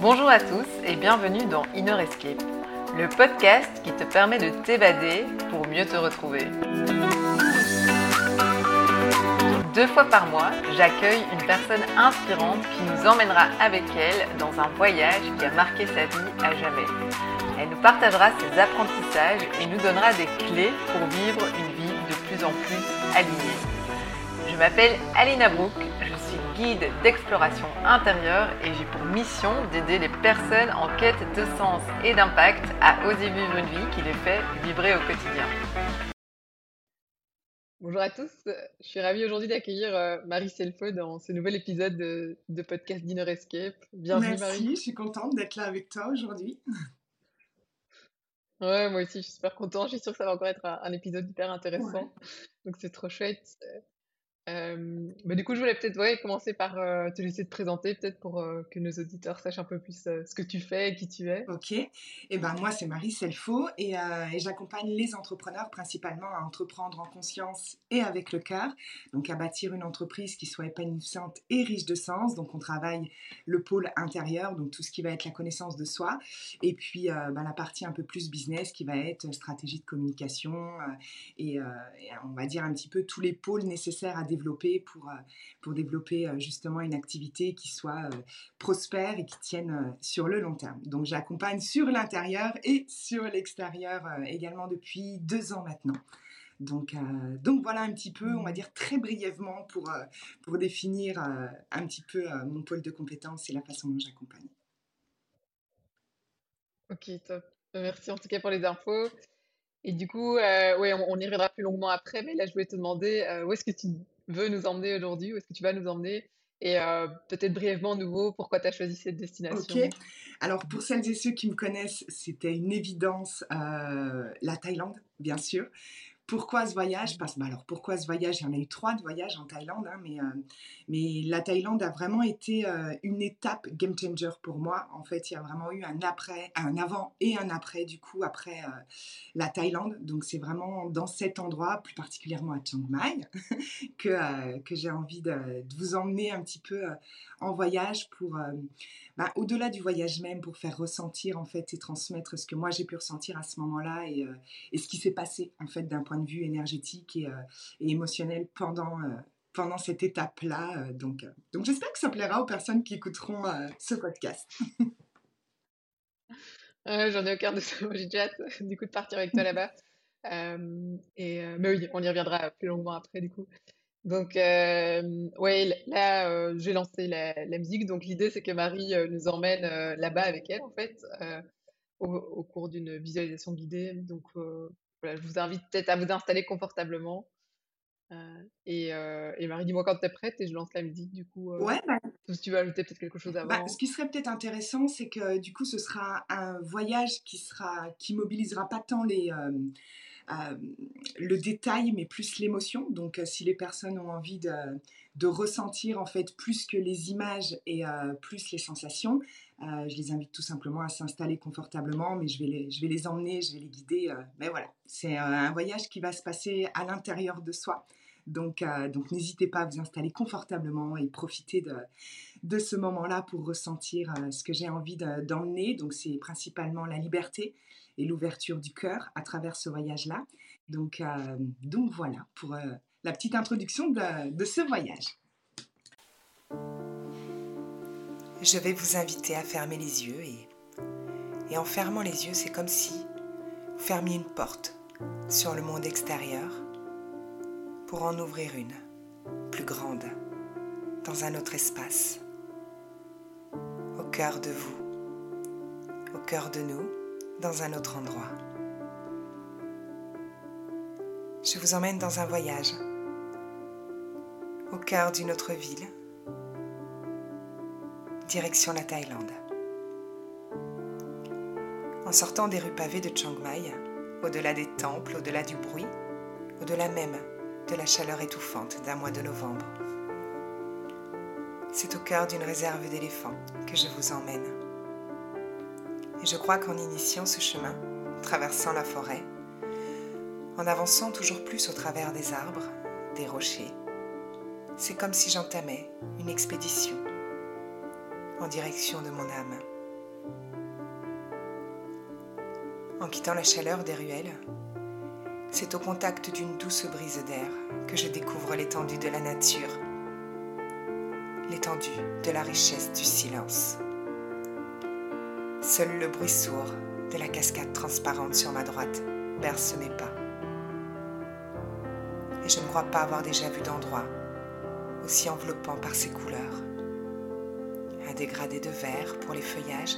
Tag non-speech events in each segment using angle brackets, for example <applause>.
Bonjour à tous et bienvenue dans Inner Escape, le podcast qui te permet de t'évader pour mieux te retrouver. Deux fois par mois, j'accueille une personne inspirante qui nous emmènera avec elle dans un voyage qui a marqué sa vie à jamais. Elle nous partagera ses apprentissages et nous donnera des clés pour vivre une vie de plus en plus alignée. Je m'appelle Alina Brook, guide d'exploration intérieure et j'ai pour mission d'aider les personnes en quête de sens et d'impact à oser vivre une vie qui les fait vibrer au quotidien. Bonjour à tous, je suis ravie aujourd'hui d'accueillir euh, Marie Selfo dans ce nouvel épisode de, podcast Dinner Escape. Bienvenue Merci, je suis contente d'être là avec toi aujourd'hui. <laughs> Ouais, moi aussi, je suis super contente. Je suis sûre que ça va encore être un, épisode hyper intéressant. Donc, c'est trop chouette. Euh, bah, du coup, je voulais peut-être commencer par euh, te laisser te présenter, peut-être pour euh, que nos auditeurs sachent un peu plus ce que tu fais et qui tu es. Ok. Et eh ben, moi, c'est Marie Selfo et, et j'accompagne les entrepreneurs principalement à entreprendre en conscience et avec le cœur. Donc, à bâtir une entreprise qui soit épanouissante et riche de sens. Donc, on travaille le pôle intérieur, donc tout ce qui va être la connaissance de soi. Et puis, ben, la partie un peu plus business qui va être stratégie de communication et, et, on va dire un petit peu tous les pôles nécessaires à développer pour, euh, pour développer euh, justement une activité qui soit euh, prospère et qui tienne sur le long terme. Donc j'accompagne sur l'intérieur et sur l'extérieur également depuis deux ans maintenant. Donc, donc voilà un petit peu, on va dire très brièvement pour, pour définir un petit peu mon pôle de compétences et la façon dont j'accompagne. Ok, top. Merci en tout cas pour les infos. Et du coup, ouais, on, y reviendra plus longuement après, mais là, je voulais te demander où est-ce que tu veux nous emmener aujourd'hui, où est-ce que tu vas nous emmener et euh, peut-être brièvement, nouveau, pourquoi tu as choisi cette destination? Ok. Alors, pour celles et ceux qui me connaissent, c'était une évidence, euh, la Thaïlande, bien sûr. Pourquoi ce voyage? Parce bah alors pourquoi ce voyage? Il y en a eu trois de voyages en Thaïlande, hein, mais, euh, mais la Thaïlande a vraiment été euh, une étape game changer pour moi. En fait, il y a vraiment eu un après, un avant et un après du coup après euh, la Thaïlande. Donc c'est vraiment dans cet endroit, plus particulièrement à Chiang Mai, <laughs> que, j'ai envie de, vous emmener un petit peu en voyage pour bah, au-delà du voyage même, pour faire ressentir en fait et transmettre ce que moi j'ai pu ressentir à ce moment-là et, euh, et, ce qui s'est passé en fait d'un point de vue énergétique et, euh, émotionnel pendant, euh, pendant cette étape-là. donc, donc j'espère que ça plaira aux personnes qui écouteront ce podcast. <laughs> J'en ai aucun de ça, j'ai déjà <laughs> du coup de partir avec toi là-bas. <laughs> et, mais oui, on y reviendra plus longuement après du coup. Donc, euh, ouais, là, euh, j'ai lancé la, musique. Donc, l'idée, c'est que Marie euh, nous emmène là-bas avec elle, en fait, au, cours d'une visualisation guidée. Donc, voilà, je vous invite peut-être à vous installer confortablement. Et, Marie, dis-moi quand tu es prête et je lance la musique, du coup. ouais, bah si tu veux ajouter peut-être quelque chose bah, avant. ce qui serait peut-être intéressant, c'est que du coup, ce sera un voyage qui sera, qui mobilisera pas tant les euh, le détail, mais plus l'émotion. Donc, euh, si les personnes ont envie de, de, ressentir en fait plus que les images et euh, plus les sensations, je les invite tout simplement à s'installer confortablement, mais je vais, les, je vais les emmener, je vais les guider. mais voilà, c'est un voyage qui va se passer à l'intérieur de soi. Donc, donc n'hésitez pas à vous installer confortablement et profiter de, de ce moment-là pour ressentir ce que j'ai envie d'emmener. donc, c'est principalement la liberté, et l'ouverture du cœur à travers ce voyage-là. Donc, euh, donc voilà pour euh, la petite introduction de, de, ce voyage. Je vais vous inviter à fermer les yeux et, et en fermant les yeux, c'est comme si vous fermiez une porte sur le monde extérieur pour en ouvrir une, plus grande, dans un autre espace, au cœur de vous, au cœur de nous dans un autre endroit. Je vous emmène dans un voyage au cœur d'une autre ville, direction la Thaïlande. En sortant des rues pavées de Chiang Mai, au-delà des temples, au-delà du bruit, au-delà même de la chaleur étouffante d'un mois de novembre. C'est au cœur d'une réserve d'éléphants que je vous emmène. Et je crois qu'en initiant ce chemin, traversant la forêt, en avançant toujours plus au travers des arbres, des rochers, c'est comme si j'entamais une expédition en direction de mon âme En quittant la chaleur des ruelles, c'est au contact d'une douce brise d'air que je découvre l'étendue de la nature, l'étendue de la richesse du silence. Seul le bruit sourd de la cascade transparente sur ma droite berce mes pas. Et je ne crois pas avoir déjà vu d'endroit aussi enveloppant par ses couleurs. Un dégradé de vert pour les feuillages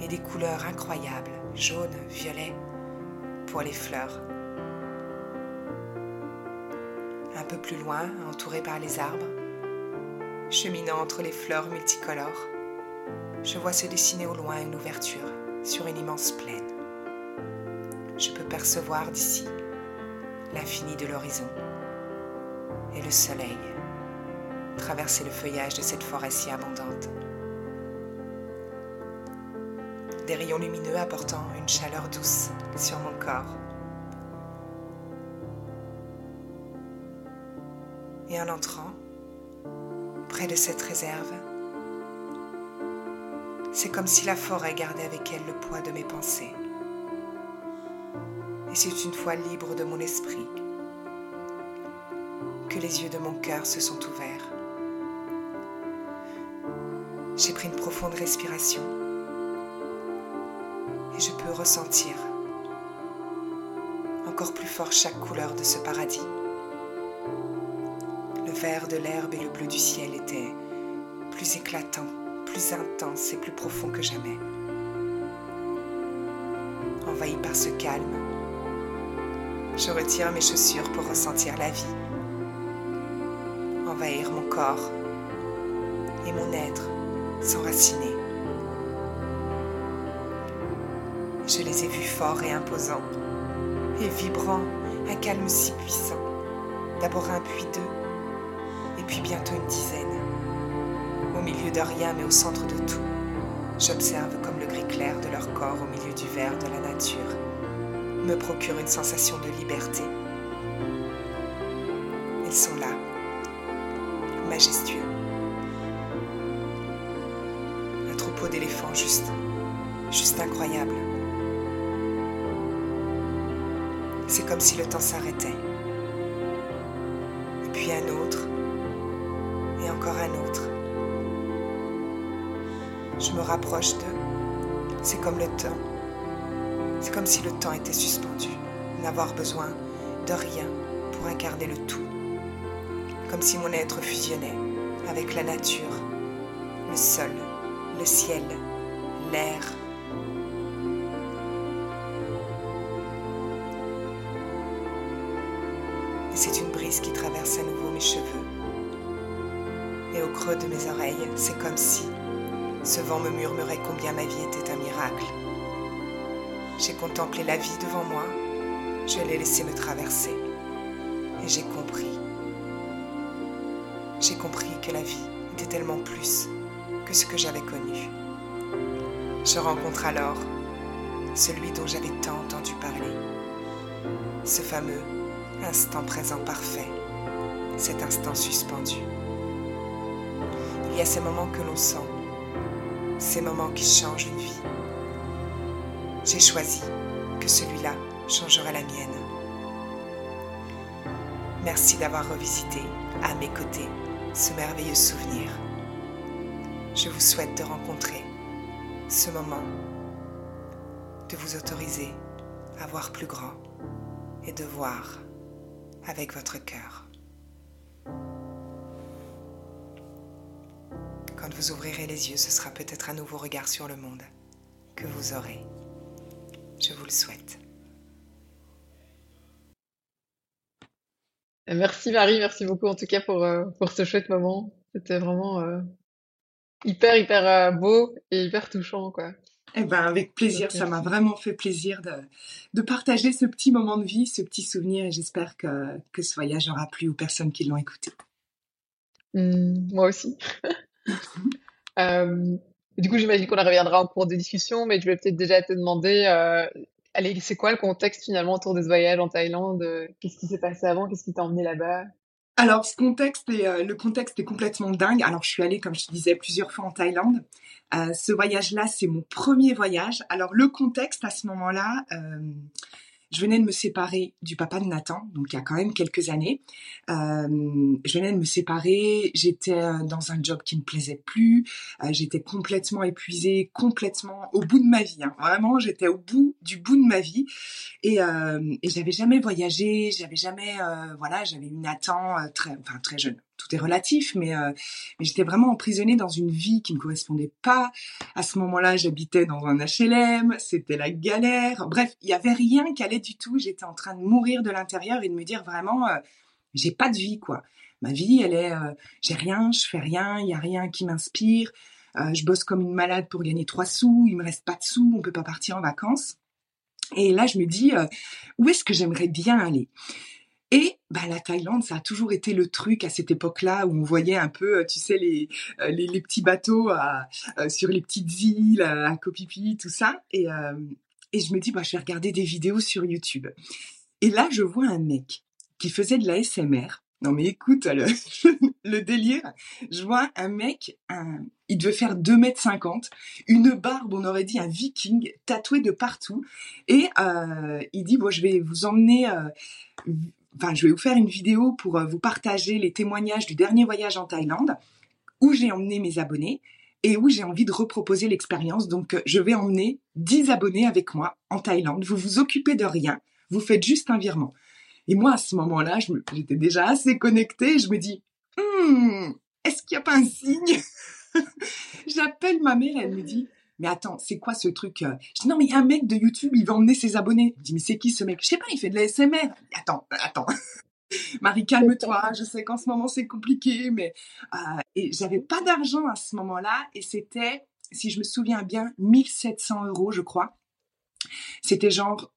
et des couleurs incroyables, jaune, violet, pour les fleurs. Un peu plus loin, entouré par les arbres, cheminant entre les fleurs multicolores, je vois se dessiner au loin une ouverture sur une immense plaine. Je peux percevoir d'ici l'infini de l'horizon et le soleil traverser le feuillage de cette forêt si abondante. Des rayons lumineux apportant une chaleur douce sur mon corps. Et en entrant, près de cette réserve, c'est comme si la forêt gardait avec elle le poids de mes pensées. Et c'est une fois libre de mon esprit que les yeux de mon cœur se sont ouverts. J'ai pris une profonde respiration et je peux ressentir encore plus fort chaque couleur de ce paradis. Le vert de l'herbe et le bleu du ciel étaient plus éclatants plus intense et plus profond que jamais. Envahi par ce calme, je retire mes chaussures pour ressentir la vie, envahir mon corps et mon être s'enraciner. Je les ai vus forts et imposants, et vibrant, un calme si puissant. D'abord un, puis deux, et puis bientôt une dizaine au milieu de rien mais au centre de tout. J'observe comme le gris clair de leur corps au milieu du vert de la nature me procure une sensation de liberté. Ils sont là, majestueux. Un troupeau d'éléphants juste, juste incroyable. C'est comme si le temps s'arrêtait. Et puis un autre, et encore un autre je me rapproche d'eux. C'est comme le temps. C'est comme si le temps était suspendu, n'avoir besoin de rien pour incarner le tout. Comme si mon être fusionnait avec la nature, le sol, le ciel, l'air. Cheveux. Et au creux de mes oreilles, c'est comme si ce vent me murmurait combien ma vie était un miracle. J'ai contemplé la vie devant moi, je l'ai laissé me traverser et j'ai compris. J'ai compris que la vie était tellement plus que ce que j'avais connu. Je rencontre alors celui dont j'avais tant entendu parler, ce fameux instant présent parfait, cet instant suspendu. Il y a ces moments que l'on sent ces moments qui changent une vie. J'ai choisi que celui-là changerait la mienne. Merci d'avoir revisité à mes côtés ce merveilleux souvenir. Je vous souhaite de rencontrer ce moment, de vous autoriser à voir plus grand et de voir avec votre cœur. Vous ouvrirez les yeux, ce sera peut-être un nouveau regard sur le monde que vous aurez. Je vous le souhaite. Merci Marie, merci beaucoup en tout cas pour, euh, pour ce chouette moment. C'était vraiment euh, hyper, hyper euh, beau et hyper touchant. Quoi. Eh ben, avec plaisir, ça m'a vraiment fait plaisir de, de, partager ce petit moment de vie, ce petit souvenir et j'espère que, que ce voyage aura plu aux personnes qui l'ont écouté. Mmh, moi aussi. <laughs> Euh, du coup, j'imagine qu'on y reviendra en cours de discussion, mais je vais peut-être déjà te demander, euh, allez, c'est quoi le contexte finalement autour de ce voyage en Thaïlande? Qu'est-ce qui s'est passé avant? Qu'est-ce qui t'a emmené là-bas? alors, ce contexte est, euh, le contexte est complètement dingue. Alors, je suis allée, comme je te disais, plusieurs fois en Thaïlande. Euh, ce voyage-là, c'est mon premier voyage. Alors, le contexte à ce moment-là, euh, je venais de me séparer du papa de Nathan, donc il y a quand même quelques années. Euh, je venais de me séparer, j'étais euh, dans un job qui ne me plaisait plus, euh, j'étais complètement épuisée, complètement au bout de ma vie. Hein. Vraiment, j'étais au bout du bout de ma vie et, euh, et j'avais jamais voyagé, j'avais jamais, voilà, j'avais eu Nathan très, enfin très jeune, tout est relatif, mais, euh, mais j'étais vraiment emprisonnée dans une vie qui me correspondait pas. À ce moment-là, j'habitais dans un HLM, c'était la galère. Bref, il y avait rien qui allait du tout. J'étais en train de mourir de l'intérieur et de me dire vraiment, euh, j'ai pas de vie, quoi. Ma vie, elle est, euh, j'ai rien, je fais rien, il y a rien qui m'inspire. je bosse comme une malade pour gagner trois sous, il me reste pas de sous, on peut pas partir en vacances. Et là, je me dis, où est-ce que j'aimerais bien aller? Et bah, la Thaïlande, ça a toujours été le truc à cette époque-là où on voyait un peu, euh, tu sais, les, euh, les, les petits bateaux à, euh, sur les petites îles, à Koh tout ça. Et, et je me dis, bah, je vais regarder des vidéos sur YouTube. Et là, je vois un mec qui faisait de la SMR. Non mais écoute, le, <laughs> le délire, je vois un mec, un, il devait faire 2 mètres 50, une barbe, on aurait dit un viking, tatoué de partout. Et euh, il dit, bon, je vais vous emmener enfin, je vais vous faire une vidéo pour euh, vous partager les témoignages du dernier voyage en Thaïlande, où j'ai emmené mes abonnés et où j'ai envie de reproposer l'expérience. Donc, euh, je vais emmener 10 abonnés avec moi en Thaïlande. Vous vous occupez de rien, vous faites juste un virement. Et moi, à ce moment-là, j'étais déjà assez connectée. Je me dis, hmm, est-ce qu'il n'y a pas un signe <laughs> J'appelle ma mère, elle me dit, mais attends, c'est quoi ce truc euh? Je dis, non, mais il y a un mec de YouTube, il va emmener ses abonnés. Je dis, mais c'est qui ce mec? Je sais pas, il fait de la SMR. Attends, attends. <laughs> Marie, calme-toi. Je sais qu'en ce moment c'est compliqué, mais euh, et j'avais pas d'argent à ce moment-là, et c'était, si je me souviens bien, 1700 euros, je crois. C'était genre,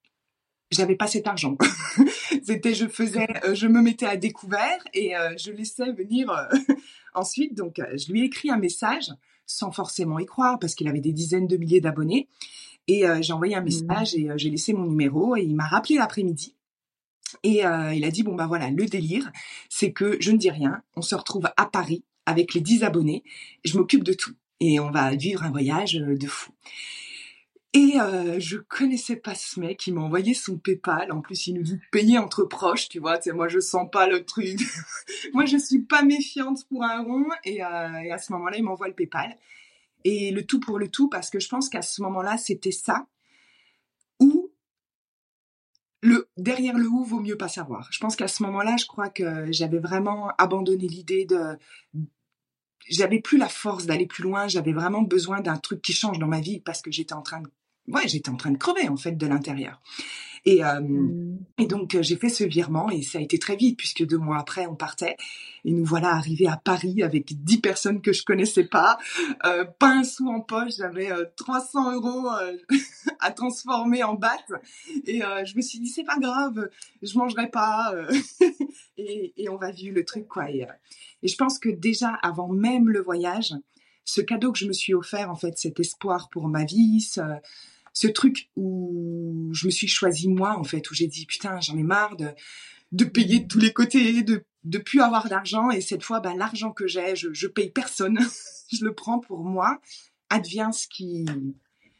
j'avais pas cet argent. <laughs> c'était, je faisais, euh, je me mettais à découvert et euh, je laissais venir <laughs> ensuite. Donc, je lui ai écrit un message sans forcément y croire parce qu'il avait des dizaines de milliers d'abonnés. Et euh, j'ai envoyé un mmh. message et euh, j'ai laissé mon numéro et il m'a rappelé l'après-midi. Et euh, il a dit, bon bah voilà, le délire, c'est que je ne dis rien, on se retrouve à Paris avec les 10 abonnés, je m'occupe de tout et on va vivre un voyage de fou. Et euh, je connaissais pas ce mec, il m'a envoyé son PayPal. En plus, il nous dit payer entre proches, tu vois. moi, je sens pas le truc. <laughs> moi, je suis pas méfiante pour un rond. Et, euh, et à ce moment-là, il m'envoie le PayPal. Et le tout pour le tout, parce que je pense qu'à ce moment-là, c'était ça. Ou le derrière le ou vaut mieux pas savoir. Je pense qu'à ce moment-là, je crois que j'avais vraiment abandonné l'idée de j'avais plus la force d'aller plus loin, j'avais vraiment besoin d'un truc qui change dans ma vie parce que j'étais en train de ouais, j'étais en train de crever en fait de l'intérieur. Et, euh, mmh. et donc euh, j'ai fait ce virement et ça a été très vite puisque deux mois après on partait et nous voilà arrivés à Paris avec dix personnes que je connaissais pas, euh, pas un sou en poche, j'avais 300 euros <laughs> à transformer en baht et je me suis dit c'est pas grave, je mangerai pas <laughs> et, et, on va vivre le truc quoi. Et, et je pense que déjà avant même le voyage, ce cadeau que je me suis offert en fait, cet espoir pour ma vie, ce, ce truc où je me suis choisi moi en fait, où j'ai dit putain j'en ai marre de, de payer de tous les côtés, de de plus avoir d'argent. Et cette fois bah, l'argent que j'ai je, je paye personne, <laughs> je le prends pour moi, advient ce qui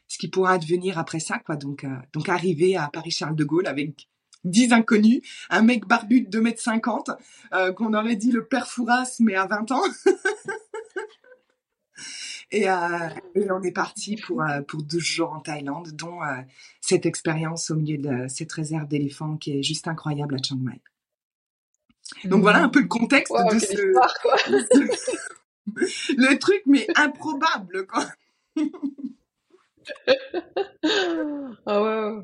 ce qui pourra advenir après ça quoi. Donc euh, donc arriver à Paris Charles de Gaulle avec dix inconnus, un mec barbu de 2 mètres 50 euh, qu'on aurait dit le père Fouras mais à 20 ans <laughs> Euh, et, on est parti pour, euh, pour deux jours en Thaïlande, dont euh, cette expérience au milieu de cette réserve d'éléphants qui est juste incroyable à Chiang Mai. Donc voilà un peu le contexte de, ce, <laughs> le truc, mais improbable, quoi. <laughs> ah ouais.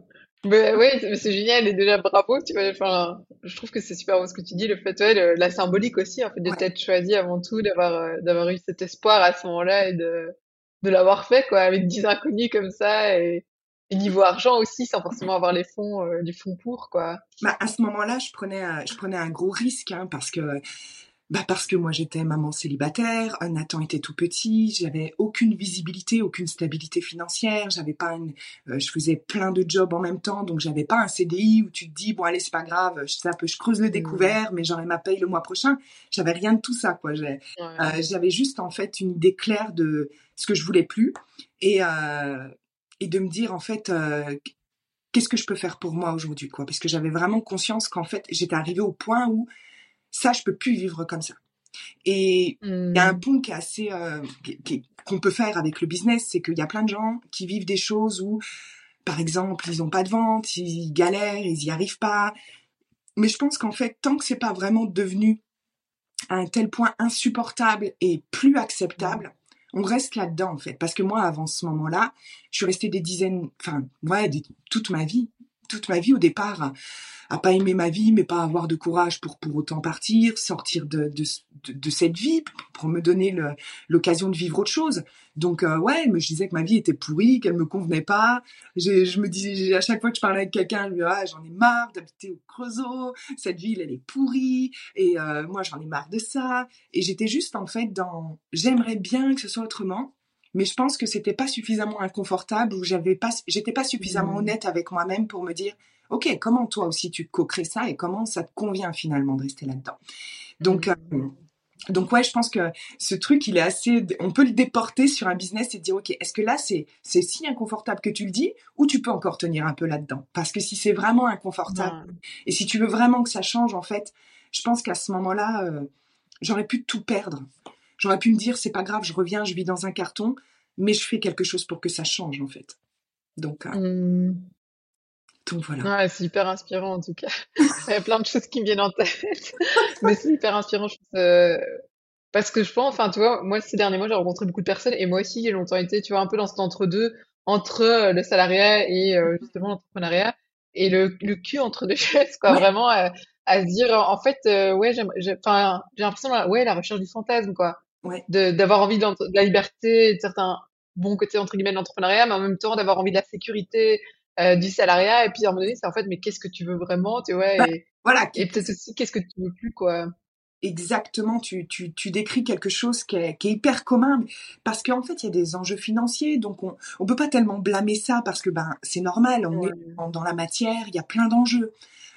Mais ouais, c'est génial et déjà bravo, tu vois. Enfin, je trouve que c'est super beau ce que tu dis, le fait, ouais, la symbolique aussi, en fait, de t'être choisi avant tout, d'avoir, euh, d'avoir eu cet espoir à ce moment-là et de, de l'avoir fait, quoi, avec dix inconnus comme ça et, et niveau argent aussi, sans forcément avoir les fonds, euh, du fonds pour, quoi. Bah, à ce moment-là, je prenais, je prenais un gros risque, hein, parce que bah parce que moi j'étais maman célibataire, Nathan était tout petit, j'avais aucune visibilité, aucune stabilité financière, j'avais pas une, euh, je faisais plein de jobs en même temps, donc j'avais pas un CDI où tu te dis bon allez c'est pas grave, je peu, je creuse le mmh. découvert, mais j'aurai ma paye le mois prochain. J'avais rien de tout ça quoi. Euh, j'avais juste en fait une idée claire de ce que je voulais plus et euh, et de me dire en fait qu'est-ce que je peux faire pour moi aujourd'hui quoi, parce que j'avais vraiment conscience qu'en fait j'étais arrivée au point où ça, je peux plus vivre comme ça. Et il y a un hmm. pont qui est assez euh, qu'on peut faire avec le business, c'est qu'il y a plein de gens qui vivent des choses où, par exemple, ils n'ont pas de vente, ils galèrent, ils y arrivent pas. Mais je pense qu'en fait, tant que c'est pas vraiment devenu à un tel point insupportable et plus acceptable, on reste là-dedans en fait. Parce que moi, avant ce moment-là, je suis restée des dizaines, enfin, ouais, toute ma vie, toute ma vie au départ à pas aimer ma vie, mais pas avoir de courage pour pour autant partir, sortir de de, de, cette vie pour me donner l'occasion de vivre autre chose. Donc euh, ouais, je disais que ma vie était pourrie, qu'elle me convenait pas. Je me disais à chaque fois que je parlais avec quelqu'un, ah, j'en ai marre d'habiter au Creusot, cette ville elle est pourrie et euh, moi j'en ai marre de ça. Et j'étais juste en fait dans j'aimerais bien que ce soit autrement mais je pense que c'était pas suffisamment inconfortable ou j'avais pas j'étais pas suffisamment mmh. honnête avec moi-même pour me dire ok, comment toi aussi tu co-crées ça et comment ça te convient finalement de rester là-dedans? Donc, mmh. euh, donc ouais, je pense que ce truc, il est assez, on peut le déporter sur un business et dire, ok, est-ce que là c'est c'est si inconfortable que tu le dis, ou tu peux encore tenir un peu là-dedans? Parce que si c'est vraiment inconfortable et si tu veux vraiment que ça change, en fait, je pense qu'à ce moment-là, euh, j'aurais pu tout perdre. J'aurais pu me dire, c'est pas grave, je reviens, je vis dans un carton, mais je fais quelque chose pour que ça change, en fait. Donc, euh, mmh. Donc voilà. Ouais, c'est hyper inspirant en tout cas. <laughs> Il y a plein de choses qui me viennent en tête. <laughs> Mais c'est hyper inspirant, je pense. Euh, parce que je pense, enfin, tu vois, moi, ces derniers mois, j'ai rencontré beaucoup de personnes et moi aussi, j'ai longtemps été, tu vois, un peu dans cet entre-deux, entre euh, le salariat et euh, justement l'entrepreneuriat et le, le cul entre deux <laughs> chaises, quoi. Vraiment, à, se dire, en fait, ouais, j'ai l'impression, ouais, la recherche du fantasme, quoi. Ouais. d'avoir envie de, de, la liberté, de certains bons côtés, entre guillemets, de l'entrepreneuriat, mais en même temps, d'avoir envie de la sécurité, euh, du salariat. Et puis à un moment donné c'est en fait mais qu'est-ce que tu veux vraiment tu vois bah, et, voilà et peut-être aussi qu'est-ce que tu veux plus quoi. Exactement tu, tu, tu décris quelque chose qui est, qui est hyper commun parce qu'en fait il y a des enjeux financiers donc on on peut pas tellement blâmer ça parce que ben c'est normal on est dans la matière il y a plein d'enjeux.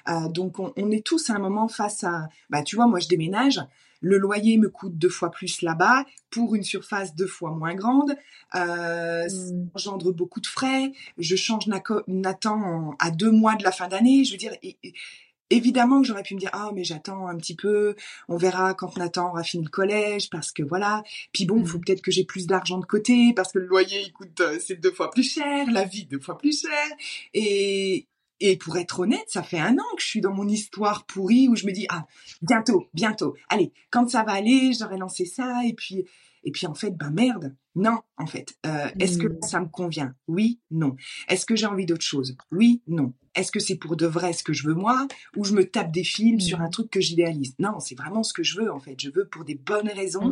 Euh, donc on, on, est tous à un moment face à bah tu vois moi je déménage le loyer me coûte deux fois plus là-bas pour une surface deux fois moins grande. Euh, mmh. engendre beaucoup de frais. Je change Nathan à deux mois de la fin d'année. Je veux dire, évidemment que j'aurais pu me dire ah mais j'attends un petit peu, on verra quand Nathan aura fini le collège parce que voilà. Puis bon, il faut mmh. peut-être que j'ai plus d'argent de côté parce que le loyer il coûte euh, c'est deux fois plus cher, la vie deux fois plus cher et et pour être honnête, ça fait un an que je suis dans mon histoire pourrie où je me dis ah bientôt, bientôt. Allez, quand ça va aller, j'aurai lancé ça et puis et puis en fait bah merde. Non, en fait. Euh, est-ce que mmh. ça me convient? Oui, non. Est-ce que j'ai envie d'autre chose? Oui, non. Est-ce que c'est pour de vrai ce que je veux moi? Ou je me tape des films sur un truc que j'idéalise? Non, c'est vraiment ce que je veux en fait. Je veux pour des bonnes raisons.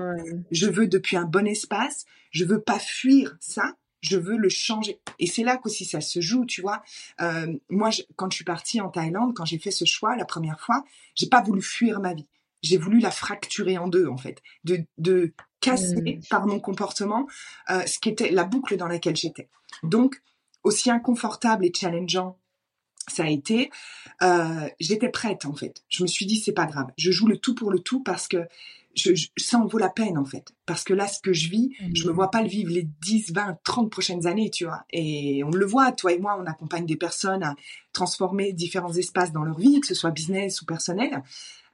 Je veux depuis un bon espace. Je veux pas fuir ça je veux le changer. Et c'est là qu'aussi ça se joue, tu vois. Euh, moi, quand je suis partie en Thaïlande, quand j'ai fait ce choix la première fois, j'ai pas voulu fuir ma vie. J'ai voulu la fracturer en deux, en fait, de, de casser mmh. par mon comportement euh, ce qui était la boucle dans laquelle j'étais. Donc, aussi inconfortable et challengeant ça a été, euh, j'étais prête en fait. Je me suis dit c'est pas grave, je joue le tout pour le tout parce que je, ça en vaut la peine en fait. Parce que là, ce que je vis, je me mmh. vois pas le vivre les 10, 20, 30 prochaines années, tu vois. Et on le voit, toi et moi, on accompagne des personnes à transformer différents espaces dans leur vie, que ce soit business ou personnel.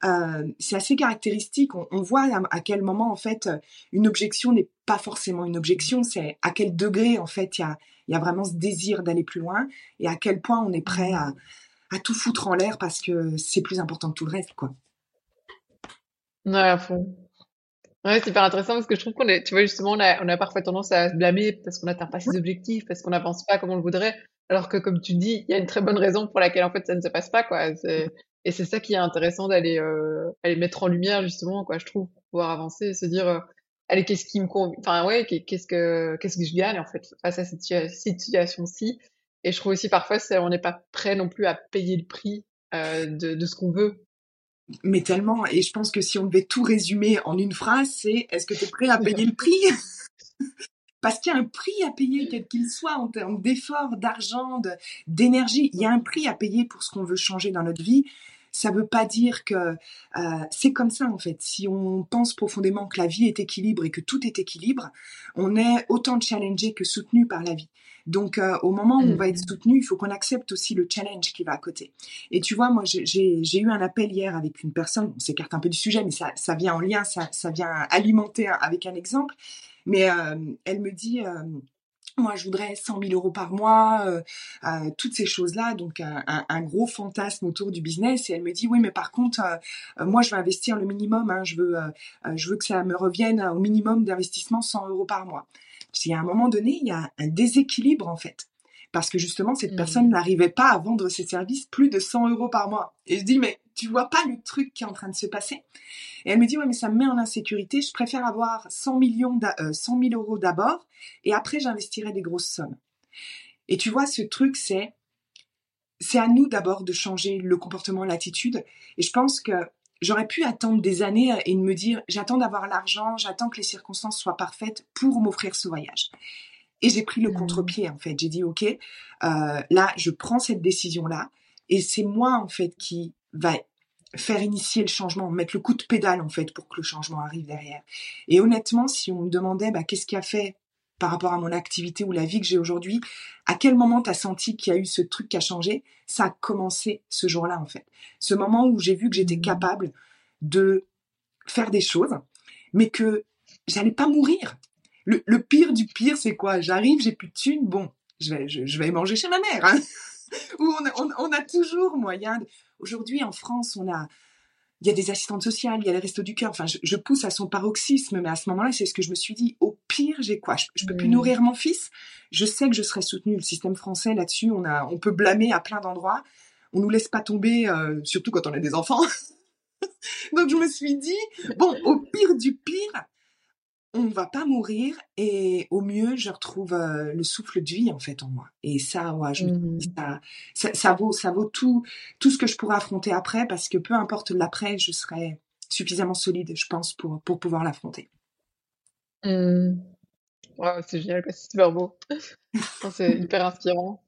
Euh, c'est assez caractéristique. On, on, voit à, quel moment en fait une objection n'est pas forcément une objection. C'est à quel degré en fait il y a, y a vraiment ce désir d'aller plus loin et à quel point on est prêt à, à tout foutre en l'air parce que c'est plus important que tout le reste, quoi. Ouais, à fond. Ouais, c'est hyper intéressant parce que je trouve qu'on est, tu vois, justement, on a, on a parfois tendance à se blâmer parce qu'on n'atteint pas ses objectifs, parce qu'on n'avance pas comme on le voudrait. Alors que, comme tu dis, il y a une très bonne raison pour laquelle, en fait, ça ne se passe pas, quoi. Et c'est ça qui est intéressant d'aller, euh, aller mettre en lumière, justement, quoi, je trouve, pour pouvoir avancer et se dire, euh, allez, qu'est-ce qui me convient, enfin, ouais, qu'est-ce que, qu'est-ce que je gagne, en fait, face à cette situation-ci. Et je trouve aussi, parfois, on n'est pas prêt non plus à payer le prix, euh, de, de ce qu'on veut Mais tellement, et je pense que si on devait tout résumer en une phrase, c'est est-ce que tu es prêt à payer le prix? <laughs> Parce qu'il y a un prix à payer, quel qu'il soit, en termes d'efforts, d'argent, d'énergie. Il y a un prix à payer pour ce qu'on veut changer dans notre vie. Ça ne veut pas dire que euh, c'est comme ça en fait. Si on pense profondément que la vie est équilibre et que tout est équilibre, on est autant challengé que soutenu par la vie. Donc euh, au moment où on va être soutenu, il faut qu'on accepte aussi le challenge qui va à côté. Et tu vois, moi j'ai eu un appel hier avec une personne, on s'écarte un peu du sujet, mais ça, ça vient en lien, ça, ça vient alimenter avec un exemple. Mais euh, elle me dit, euh, moi, je voudrais 100 000 euros par mois, euh, euh, toutes ces choses-là, donc un, un, gros fantasme autour du business. Et elle me dit oui, mais par contre, euh, moi, je veux investir le minimum. Hein, je veux, je veux que ça me revienne au minimum d'investissement 100 euros par mois. Si à un moment donné, il y a un déséquilibre en fait, parce que justement, cette mmh. personne n'arrivait pas à vendre ses services plus de 100 euros par mois. Et je dis mais tu vois pas le truc qui est en train de se passer? Et elle me dit, ouais, mais ça me met en insécurité, je préfère avoir 100, millions 100 000 euros d'abord, et après j'investirai des grosses sommes. Et tu vois, ce truc, c'est, c'est à nous d'abord de changer le comportement, l'attitude, et je pense que j'aurais pu attendre des années et me dire, j'attends d'avoir l'argent, j'attends que les circonstances soient parfaites pour m'offrir ce voyage. Et j'ai pris le mmh. contre-pied, en fait. J'ai dit, OK, euh, là, je prends cette décision-là. Et c'est moi, en fait, qui va faire initier le changement, mettre le coup de pédale en fait pour que le changement arrive derrière. Et honnêtement, si on me demandait bah, qu'est-ce qui a fait par rapport à mon activité ou la vie que j'ai aujourd'hui, à quel moment tu as senti qu'il y a eu ce truc qui a changé? Ça a commencé ce jour-là en fait. Ce moment où j'ai vu que j'étais mmh. capable de faire des choses, mais que j'allais pas mourir. Le, pire du pire, c'est quoi? J'arrive, j'ai plus de thunes, bon, je vais, je, vais manger chez ma mère. Hein <laughs> où on a, toujours moyen. Aujourd'hui, en France, on a, il y a des assistantes sociales, il y a les restos du cœur. Enfin, je, pousse à son paroxysme, mais à ce moment-là, c'est ce que je me suis dit. Au pire, j'ai quoi? Je, peux plus mmh. nourrir mon fils? Je sais que je serai soutenue. Le système français là-dessus, on a, on peut blâmer à plein d'endroits. On nous laisse pas tomber, euh, surtout quand on a des enfants. <laughs> Donc je me suis dit, bon, au pire du pire, on va pas mourir et au mieux je retrouve euh, le souffle de vie en fait en moi. Et ça ouais, je mmh. ça, ça, vaut ça vaut tout tout ce que je pourrais affronter après parce que peu importe l'après je serai suffisamment solide je pense pour pour pouvoir l'affronter. Mmh. c'est génial c'est super beau. C'est <laughs> hyper inspirant.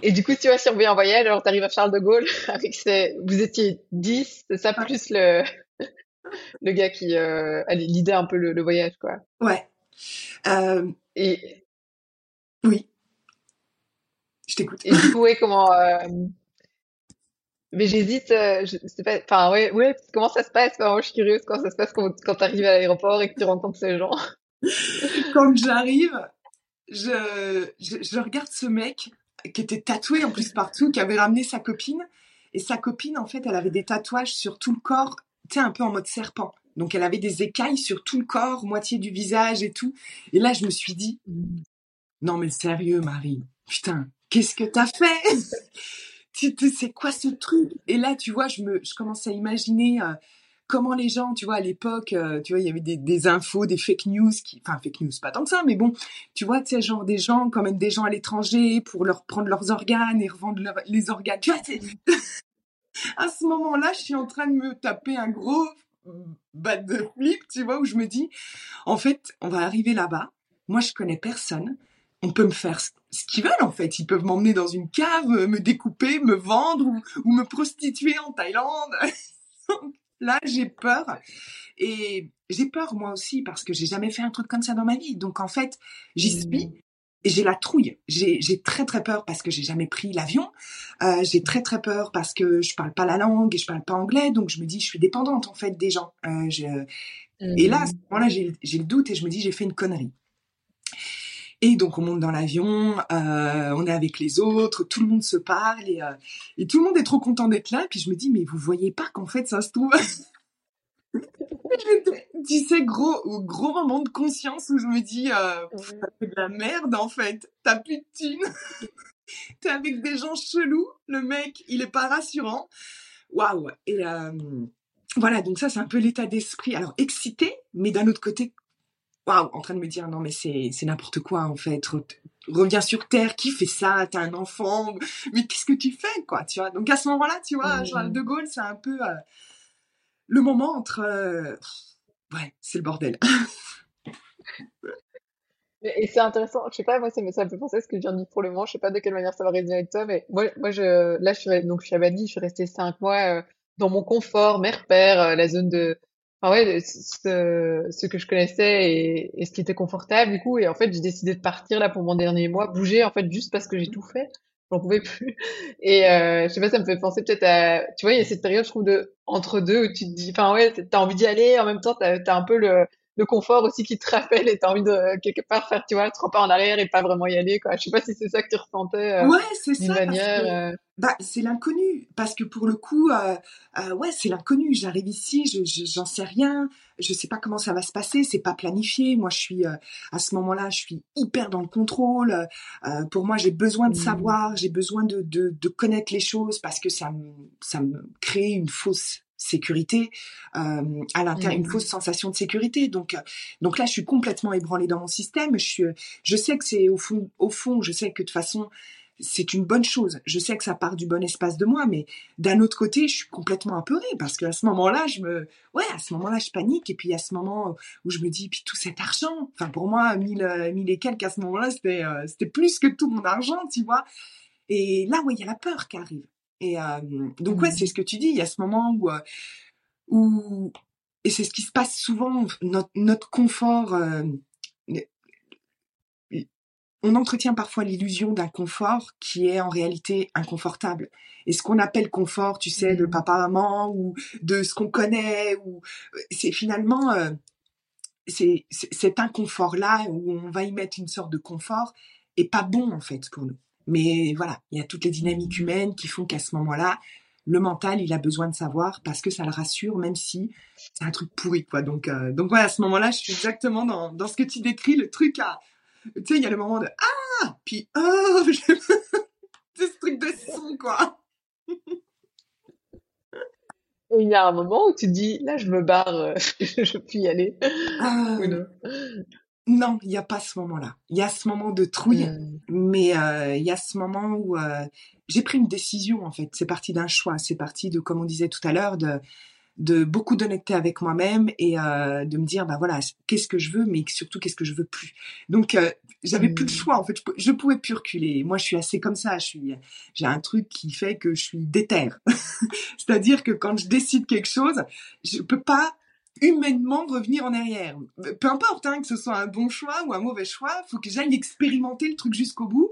Et du coup tu vois si on revient en voyage alors tu arrives à Charles de Gaulle <laughs> avec ces vous étiez 10 c'est ça plus le le gars qui euh, allait l'idée un peu le, voyage, quoi. Ouais. Euh, et oui, je t'écoute. Et du coup, comment euh, Mais j'hésite, je sais pas, enfin, ouais, ouais, comment ça se passe? Moi, je suis curieuse quand ça se passe quand, quand tu arrives à l'aéroport et que tu rencontres ces gens? <laughs> quand j'arrive, je, je, je, regarde ce mec qui était tatoué en plus partout, qui avait ramené sa copine. Et sa copine, en fait, elle avait des tatouages sur tout le corps un peu en mode serpent. Donc elle avait des écailles sur tout le corps, moitié du visage et tout. Et là, je me suis dit, non mais sérieux, Marie, putain, qu'est-ce que t'as fait? <laughs> Tu c'est quoi ce truc? Et là, tu vois, je me, je commence à imaginer euh, comment les gens, tu vois, à l'époque, euh, tu vois, il y avait des, infos, des fake news, qui, enfin fake news, pas tant que ça, mais bon, tu vois, tu sais, genre des gens, quand même des gens à l'étranger pour leur prendre leurs organes et revendre les organes. Tu vois, <laughs> à ce moment-là, je suis en train de me taper un gros bad de flip, tu vois, où je me dis, en fait, on va arriver là-bas. Moi, je connais personne. On peut me faire ce qu'ils veulent, en fait. Ils peuvent m'emmener dans une cave, me découper, me vendre ou, me prostituer en Thaïlande. <laughs> là, j'ai peur. Et j'ai peur, moi aussi, parce que j'ai jamais fait un truc comme ça dans ma vie. Donc, en fait, j'y mmh. suis et j'ai la trouille. J'ai très très peur parce que j'ai jamais pris l'avion. Euh, j'ai très très peur parce que je parle pas la langue et je parle pas anglais, donc je me dis je suis dépendante en fait des gens. Euh, je... Et là, à ce mmh. moment-là, j'ai le doute et je me dis j'ai fait une connerie. Et donc on monte dans l'avion, euh, on est avec les autres, tout le monde se parle et, euh, et tout le monde est trop content d'être là. Puis je me dis mais vous voyez pas qu'en fait ça se trouve <laughs> <laughs> tu sais, gros, gros moment de conscience où je me dis, euh, t'as de la merde en fait, t'as plus de thunes, <laughs> t'es avec des gens chelous, le mec, il est pas rassurant. Waouh. Et euh, voilà, donc ça, c'est un peu l'état d'esprit. Alors, excité, mais d'un autre côté, waouh, en train de me dire, non, mais c'est n'importe quoi en fait, reviens sur terre, qui fait ça? T'as un enfant, mais qu'est-ce que tu fais, quoi? Tu vois? Donc à ce moment-là, tu vois, Charles de Gaulle, c'est un peu euh, le moment entre, euh, ouais, c'est le bordel. <laughs> Et c'est intéressant, je sais pas, moi ça me, ça fait penser à ce que je viens de dire pour le moment, je sais pas de quelle manière ça va résonner avec toi, mais moi, moi je, là je suis, donc je suis à Bali, je suis restée cinq mois euh, dans mon confort, mère-père, la zone de, enfin ouais, ce, ce que je connaissais et, et, ce qui était confortable du coup. Et en fait, j'ai décidé de partir là pour mon dernier mois, bouger en fait juste parce que j'ai tout fait. J'en pouvais plus. Et euh, je sais pas, ça me fait penser peut-être à, tu vois, il y a cette période, je trouve, de entre deux où tu te dis, enfin ouais, t'as envie d'y aller, en même temps, t'as as un peu le le confort aussi qui te rappelle et t'as envie de quelque part faire tu vois trois pas en arrière et pas vraiment y aller quoi. Je sais pas si c'est ça que tu ressentais euh, ouais c'est ça manière euh. bah c'est l'inconnu. Parce que pour le coup euh, euh ouais c'est l'inconnu. J'arrive ici je j'en sais rien. Je sais pas comment ça va se passer. C'est pas planifié. Moi je suis euh, à ce moment-là je suis hyper dans le contrôle. Pour moi j'ai besoin de mmh. savoir. J'ai besoin de, de, de connaître les choses parce que ça me ça me crée une fausse sécurité euh, à l'intérieur, une mmh. fausse sensation de sécurité. Donc, euh, donc là, je suis complètement ébranlée dans mon système. Je suis, je sais que c'est au fond, au fond, je sais que de toute façon, c'est une bonne chose. Je sais que ça part du bon espace de moi, mais d'un autre côté, je suis complètement apeurée parce qu'à ce moment-là, je me, ouais, à ce moment-là, je panique. Et puis à ce moment où je me dis, puis tout cet argent, enfin pour moi, mille, mille et quelques à ce moment-là, c'était, euh, c'était plus que tout mon argent, tu vois. Et là, ouais, il y a la peur qui arrive. Et donc ouais, c'est mmh. ce que tu dis. Il y a ce moment où, où et c'est ce qui se passe souvent. Notre, notre confort, euh, on entretient parfois l'illusion d'un confort qui est en réalité inconfortable. Et ce qu'on appelle confort, tu sais, de mmh. papa maman ou de ce qu'on connaît, ou c'est finalement c'est cet inconfort là où on va y mettre une sorte de confort est pas bon en fait pour nous. Mais voilà, il y a toutes les dynamiques humaines qui font qu'à ce moment-là, le mental, il a besoin de savoir parce que ça le rassure, même si c'est un truc pourri, quoi. Donc, euh, donc voilà, à ce moment-là, je suis exactement dans, dans ce que tu décris, le truc à, tu sais, il y a le moment de ah, puis oh, <laughs> c'est ce truc de son, quoi. Et il y a un moment où tu dis, là, je me barre, <laughs> je peux y aller. Ah, non, il n'y a pas ce moment-là. Il y a ce moment de trouille, mmh. mais euh, il y a ce moment où euh, j'ai pris une décision en fait. C'est parti d'un choix. C'est parti de, comme on disait tout à l'heure, de de beaucoup d'honnêteté avec moi-même et euh, de me dire bah voilà qu'est-ce que je veux mais surtout qu'est-ce que je veux plus donc j'avais plus de mmh. choix en fait je, je, pouvais plus reculer moi je suis assez comme ça je suis j'ai un truc qui fait que je suis déterre <laughs> c'est-à-dire que quand je décide quelque chose je peux pas humainement revenir en arrière. Peu importe hein, que ce soit un bon choix ou un mauvais choix, faut que j'aille expérimenter le truc jusqu'au bout.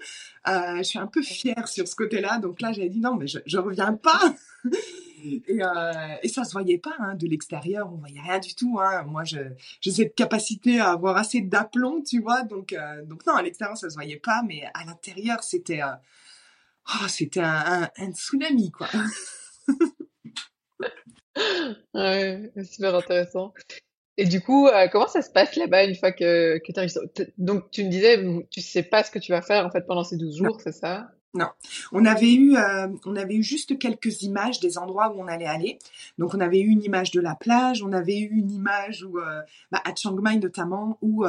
Euh, je suis un peu fière sur ce côté-là, donc là j'avais dit non mais je, je reviens pas. et, euh, et ça se voyait pas hein, de l'extérieur, on voyait rien du tout. Hein. Moi j'ai cette capacité à avoir assez d'aplomb, tu vois, donc euh, donc non à l'extérieur ça se voyait pas, mais à l'intérieur c'était euh, oh, c'était un, un, un tsunami quoi. <laughs> Ouais, super intéressant. Et du coup, euh, comment ça se passe là-bas une fois que, que tu arrives Donc, tu me disais, tu sais pas ce que tu vas faire en fait pendant ces 12 jours, c'est ça? Non, on avait eu, euh, on avait eu juste quelques images des endroits où on allait aller. Donc, on avait eu une image de la plage, on avait eu une image où, euh, bah, à Chiang Mai notamment, où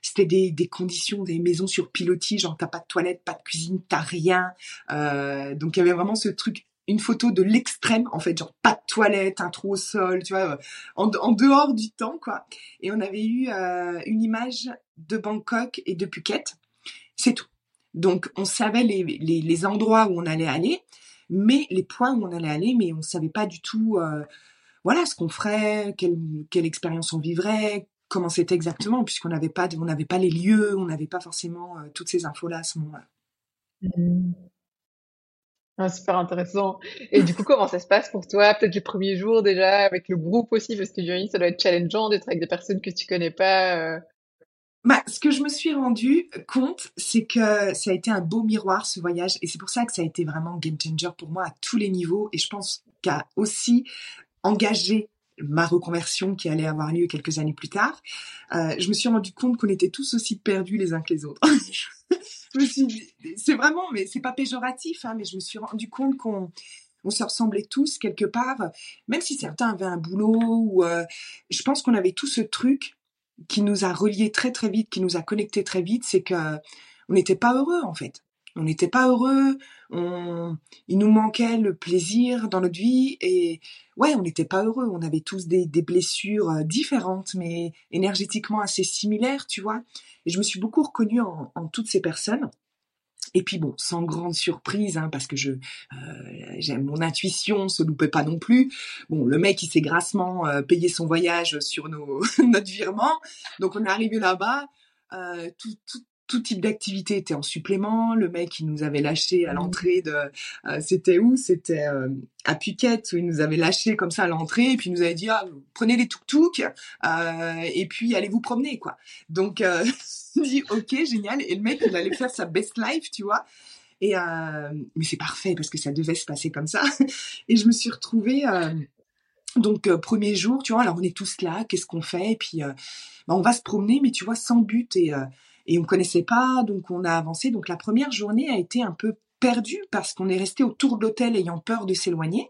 c'était des, des conditions, des maisons sur pilotis, genre t'as pas de toilette, pas de cuisine, t'as rien. donc, il y avait vraiment ce truc une photo de l'extrême, en fait, genre pas de toilette, un trou au sol, tu vois, en, dehors du temps, quoi. Et on avait eu euh, une image de Bangkok et de Phuket, c'est tout. Donc on savait les, les, endroits où on allait aller, mais les points où on allait aller, mais on savait pas du tout, euh, voilà, ce qu'on ferait, quelle, expérience on vivrait, comment c'était exactement, puisqu'on n'avait pas, on n'avait pas les lieux, on n'avait pas forcément euh, toutes ces infos-là à ce moment-là. Mmh. Ah, super intéressant. Et du coup, comment ça se passe pour toi? Peut-être les premiers jours déjà, avec le groupe aussi, parce que j'imagine ça doit être challengeant d'être avec des personnes que tu connais pas. Euh. Bah, ce que je me suis rendu compte, c'est que ça a été un beau miroir ce voyage, et c'est pour ça que ça a été vraiment game changer pour moi à tous les niveaux, et je pense qu'a aussi engagé ma reconversion qui allait avoir lieu quelques années plus tard. Euh, je me suis rendu compte qu'on était tous aussi perdus les uns que les autres. <laughs> je me suis c'est vraiment, mais c'est pas péjoratif, hein, mais je me suis rendu compte qu'on on se ressemblait tous quelque part, même si certains avaient un boulot ou euh, je pense qu'on avait tout ce truc qui nous a reliés très très vite, qui nous a connectés très vite, c'est que on n'était pas heureux en fait. On n'était pas heureux, on, il nous manquait le plaisir dans notre vie et ouais, on n'était pas heureux. On avait tous des, des blessures euh, différentes, mais énergétiquement assez similaires, tu vois. Et je me suis beaucoup reconnue en, en toutes ces personnes. Et puis bon, sans grande surprise, hein, parce que je euh, j'aime mon intuition, se loupait pas non plus. Bon, le mec il s'est grassement euh, payé son voyage sur nos <laughs> notre virement, donc on est arrivé là-bas. Euh, tout, tout, tout type d'activité était en supplément. Le mec, il nous avait lâché à mmh. l'entrée de, euh, c'était où? C'était euh, à Phuket où il nous avait lâché comme ça à l'entrée et puis il nous avait dit ah, prenez les tuk-tuk euh, et puis allez vous promener quoi. Donc <laughs> dit ok génial et le mec il allait faire sa best life tu vois. Et mais c'est parfait parce que ça devait se passer comme ça. Et je me suis retrouvée donc premier jour, tu vois, alors on est tous là, qu'est-ce qu'on fait? Et puis bah, on va se promener, mais tu vois sans but et et on connaissait pas, donc on a avancé. Donc la première journée a été un peu perdue parce qu'on est resté autour de l'hôtel ayant peur de s'éloigner.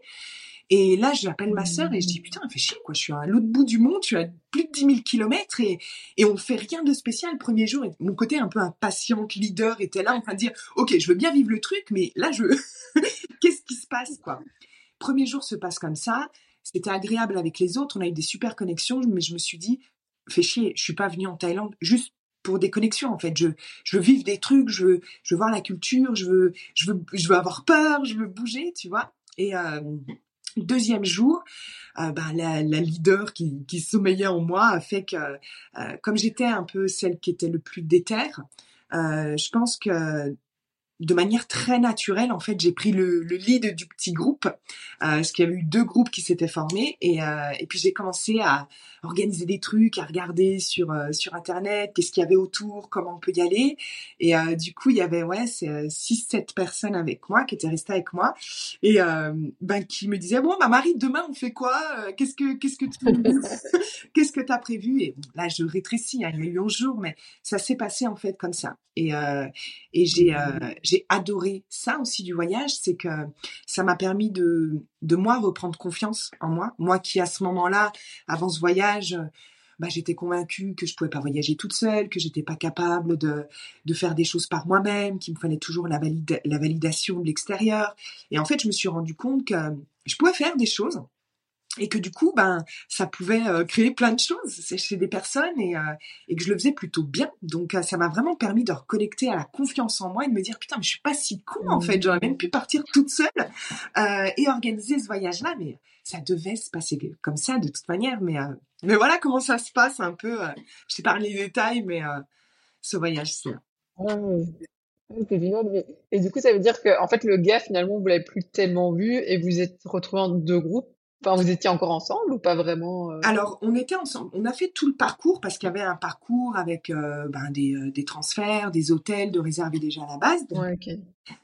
Et là, j'appelle ma sœur et je dis putain, fait chier quoi. Je suis à l'autre bout du monde, suis à plus de 10 000 kilomètres et et on fait rien de spécial. Premier jour, mon côté un peu impatiente leader était là en train de dire ok, je veux bien vivre le truc, mais là je <laughs> qu'est-ce qui se passe quoi? Premier jour se passe comme ça. C'était agréable avec les autres, on a eu des super connexions, mais je me suis dit fais chier, je suis pas venue en Thaïlande juste pour des connexions en fait. Je, je veux vivre des trucs, je veux, je veux voir la culture, je veux, je veux, je veux avoir peur, je veux bouger, tu vois. Et euh, deuxième jour, euh, ben, la, la, leader qui, qui sommeillait en moi a fait que, euh, comme j'étais un peu celle qui était le plus déterre, euh, je pense que de manière très naturelle, en fait, j'ai pris le, le, lead du petit groupe, euh, parce qu'il y avait eu deux groupes qui s'étaient formés, et, euh, et puis j'ai commencé à organiser des trucs, à regarder sur euh, sur internet, qu'est-ce qu'il y avait autour, comment on peut y aller, et euh, du coup il y avait ouais, c'est euh, six sept personnes avec moi qui étaient restées avec moi, et ben qui me disaient bon, ma Marie, demain on fait quoi Qu'est-ce que qu'est-ce que tu <laughs> qu'est-ce que t'as prévu Et là je rétrécis, hein, il y a eu un jour, mais ça s'est passé en fait comme ça, et et j'ai j'ai adoré ça aussi du voyage, c'est que ça m'a permis de, de moi reprendre confiance en moi. Moi qui à ce moment-là, avant ce voyage, bah, j'étais convaincue que je pouvais pas voyager toute seule, que j'étais pas capable de, de faire des choses par moi-même, qu'il me fallait toujours la, la validation de l'extérieur. Et en fait, je me suis rendu compte que je pouvais faire des choses et que du coup ben ça pouvait euh, créer plein de choses chez des personnes et, euh, et que je le faisais plutôt bien. Donc euh, ça m'a vraiment permis de reconnecter à la confiance en moi et de me dire putain mais je suis pas si con en fait. J'aurais même pu partir toute seule et organiser ce voyage là mais ça devait se passer comme ça de toute manière. Mais mais voilà comment ça se passe un peu je parlé des détails mais ce voyage c'est Et du coup, ça veut dire que, en fait, le gars, finalement, vous l'avez plus tellement vu et vous êtes retrouvés en deux groupes? Enfin, vous étiez encore ensemble ou pas vraiment euh? Alors, on était ensemble. On a fait tout le parcours parce qu'il y avait un parcours avec euh, ben, des, euh, des, transferts, des hôtels de réserver déjà à la base. Donc, ouais, okay.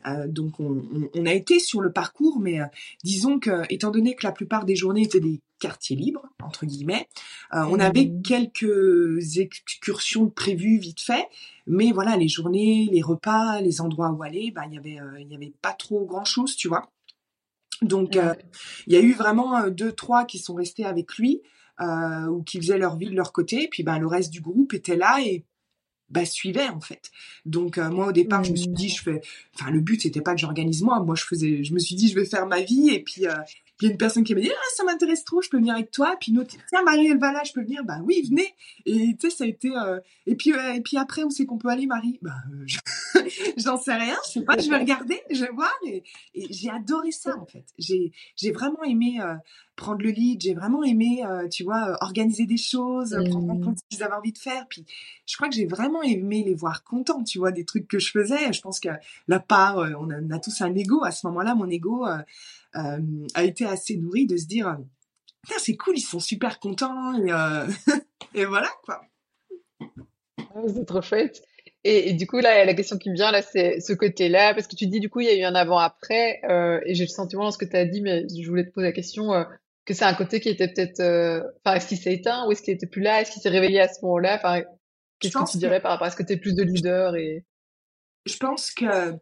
euh, donc on, on, on, a été sur le parcours, mais disons que, étant donné que la plupart des journées étaient des quartiers libres, entre guillemets, on mmh. avait quelques excursions prévues vite fait, mais voilà, les journées, les repas, les endroits où aller, ben, il y avait, il y avait pas trop grand chose, tu vois. Donc, euh, il y a eu vraiment euh, deux, trois qui sont restés avec lui euh, ou qui faisaient leur vie de leur côté. Puis, ben, le reste du groupe était là et bah, suivait en fait. Donc euh, moi au départ je me suis dit je fais, enfin le but c'était pas que j'organise moi, moi je faisais, je me suis dit je vais faire ma vie et puis euh, il y a une personne qui m'a dit ah, ça m'intéresse trop, je peux venir avec toi. Puis une autre tiens Marie elle va là, je peux venir. Bah oui venez. Et tu sais ça a été euh... et puis euh, et puis après où c'est qu'on peut aller Marie? Bah euh, <laughs> j'en sais rien, je sais pas, je vais regarder, je vais voir et, et j'ai adoré ça en fait. J'ai j'ai vraiment aimé euh, prendre le lead, j'ai vraiment aimé tu vois organiser des choses, mmh. prendre en compte ce qu'ils avaient envie de faire. Puis je crois que j'ai vraiment aimé les voir contents, tu vois, des trucs que je faisais. Je pense que la part, on a, on a tous un ego à ce moment-là, mon ego a été assez nourri de se dire c'est cool, ils sont super contents et, euh... <laughs> et voilà quoi. C'est trop chouette. Et, et, du coup, là, la question qui me vient, là, c'est ce côté-là, parce que tu dis, du coup, il y a eu un avant-après, euh, et j'ai le sentiment dans ce que tu as dit, mais je voulais te poser la question, euh, que c'est un côté qui était peut-être, euh, enfin, est-ce qu'il s'est éteint, ou est-ce qu'il était plus là, est-ce qu'il s'est réveillé à ce moment-là, enfin, qu'est-ce que tu dirais par rapport à ce côté plus de leader et... Je pense que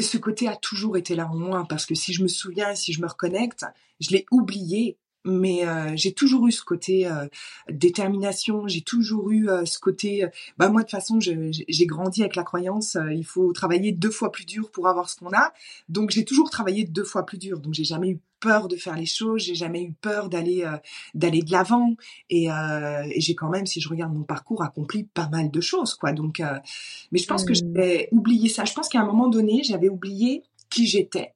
ce côté a toujours été là en moi parce que si je me souviens si je me reconnecte, je l'ai oublié mais euh, j'ai toujours eu ce côté euh, détermination, j'ai toujours eu euh, ce côté. bah moi de toute façon, j'ai grandi avec la croyance il faut travailler deux fois plus dur pour avoir ce qu'on a. Donc j'ai toujours travaillé deux fois plus dur. Donc j'ai jamais eu peur de faire les choses, j'ai jamais eu peur d'aller d'aller de l'avant. Et, et j'ai quand même, si je regarde mon parcours, accompli pas mal de choses, quoi. Donc, mais je pense que mmh. j'avais oublié ça. Je pense qu'à un moment donné, j'avais oublié qui j'étais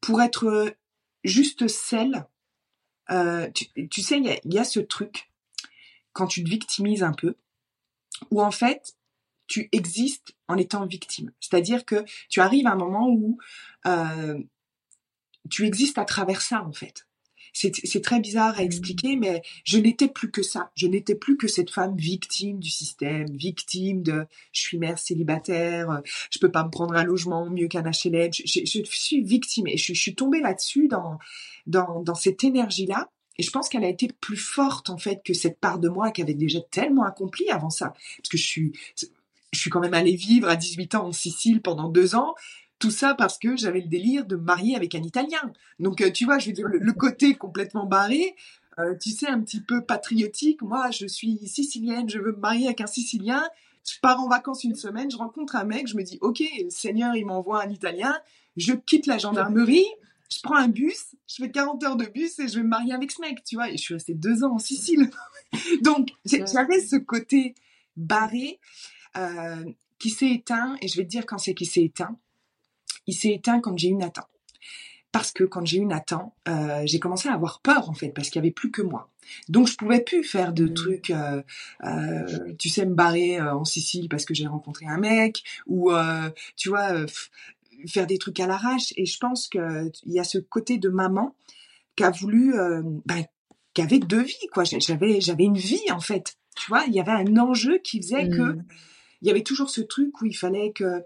pour être juste celle euh, tu, sais, il y a, ce truc, quand tu te victimises un peu, où en fait, tu existes en étant victime. C'est-à-dire que tu arrives à un moment où euh, tu existes à travers ça, en fait. C'est très bizarre à expliquer, mais je n'étais plus que ça. Je n'étais plus que cette femme victime du système, victime de je suis mère célibataire, je peux pas me prendre un logement mieux qu'un HLM. Je, suis victime et je, je suis tombée là-dessus dans dans, dans cette énergie-là. Et je pense qu'elle a été plus forte en fait que cette part de moi qui avait déjà tellement accompli avant ça. Parce que je suis, je suis quand même allée vivre à 18 ans en Sicile pendant deux ans. Tout ça parce que j'avais le délire de me marier avec un Italien. Donc euh, tu vois, je veux dire le, côté complètement barré, euh, tu sais un petit peu patriotique. Moi, je suis sicilienne, je veux me marier avec un Sicilien. Je pars en vacances une semaine, je rencontre un mec, je me dis ok, le Seigneur il m'envoie un Italien. Je quitte la gendarmerie je prends un bus, je fais 40 heures de bus et je vais me marier avec ce mec, tu vois. Et je suis restée deux ans en Sicile. <laughs> Donc, j'avais ce côté barré euh, qui s'est éteint. Et je vais te dire quand c'est qu'il s'est éteint. Il s'est éteint quand j'ai eu Nathan. Parce que quand j'ai eu Nathan, euh, j'ai commencé à avoir peur en fait, parce qu'il y avait plus que moi. Donc je pouvais plus faire de mmh. trucs, euh, euh, tu sais, me barrer en Sicile parce que j'ai rencontré un mec, ou tu vois, faire des trucs à l'arrache. Et je pense qu'il y a ce côté de maman qui a voulu, euh, ben, qui avait deux vies, quoi. J'avais, j'avais une vie, en fait. Tu vois, il y avait un enjeu qui faisait que mmh. il y avait toujours ce truc où il fallait que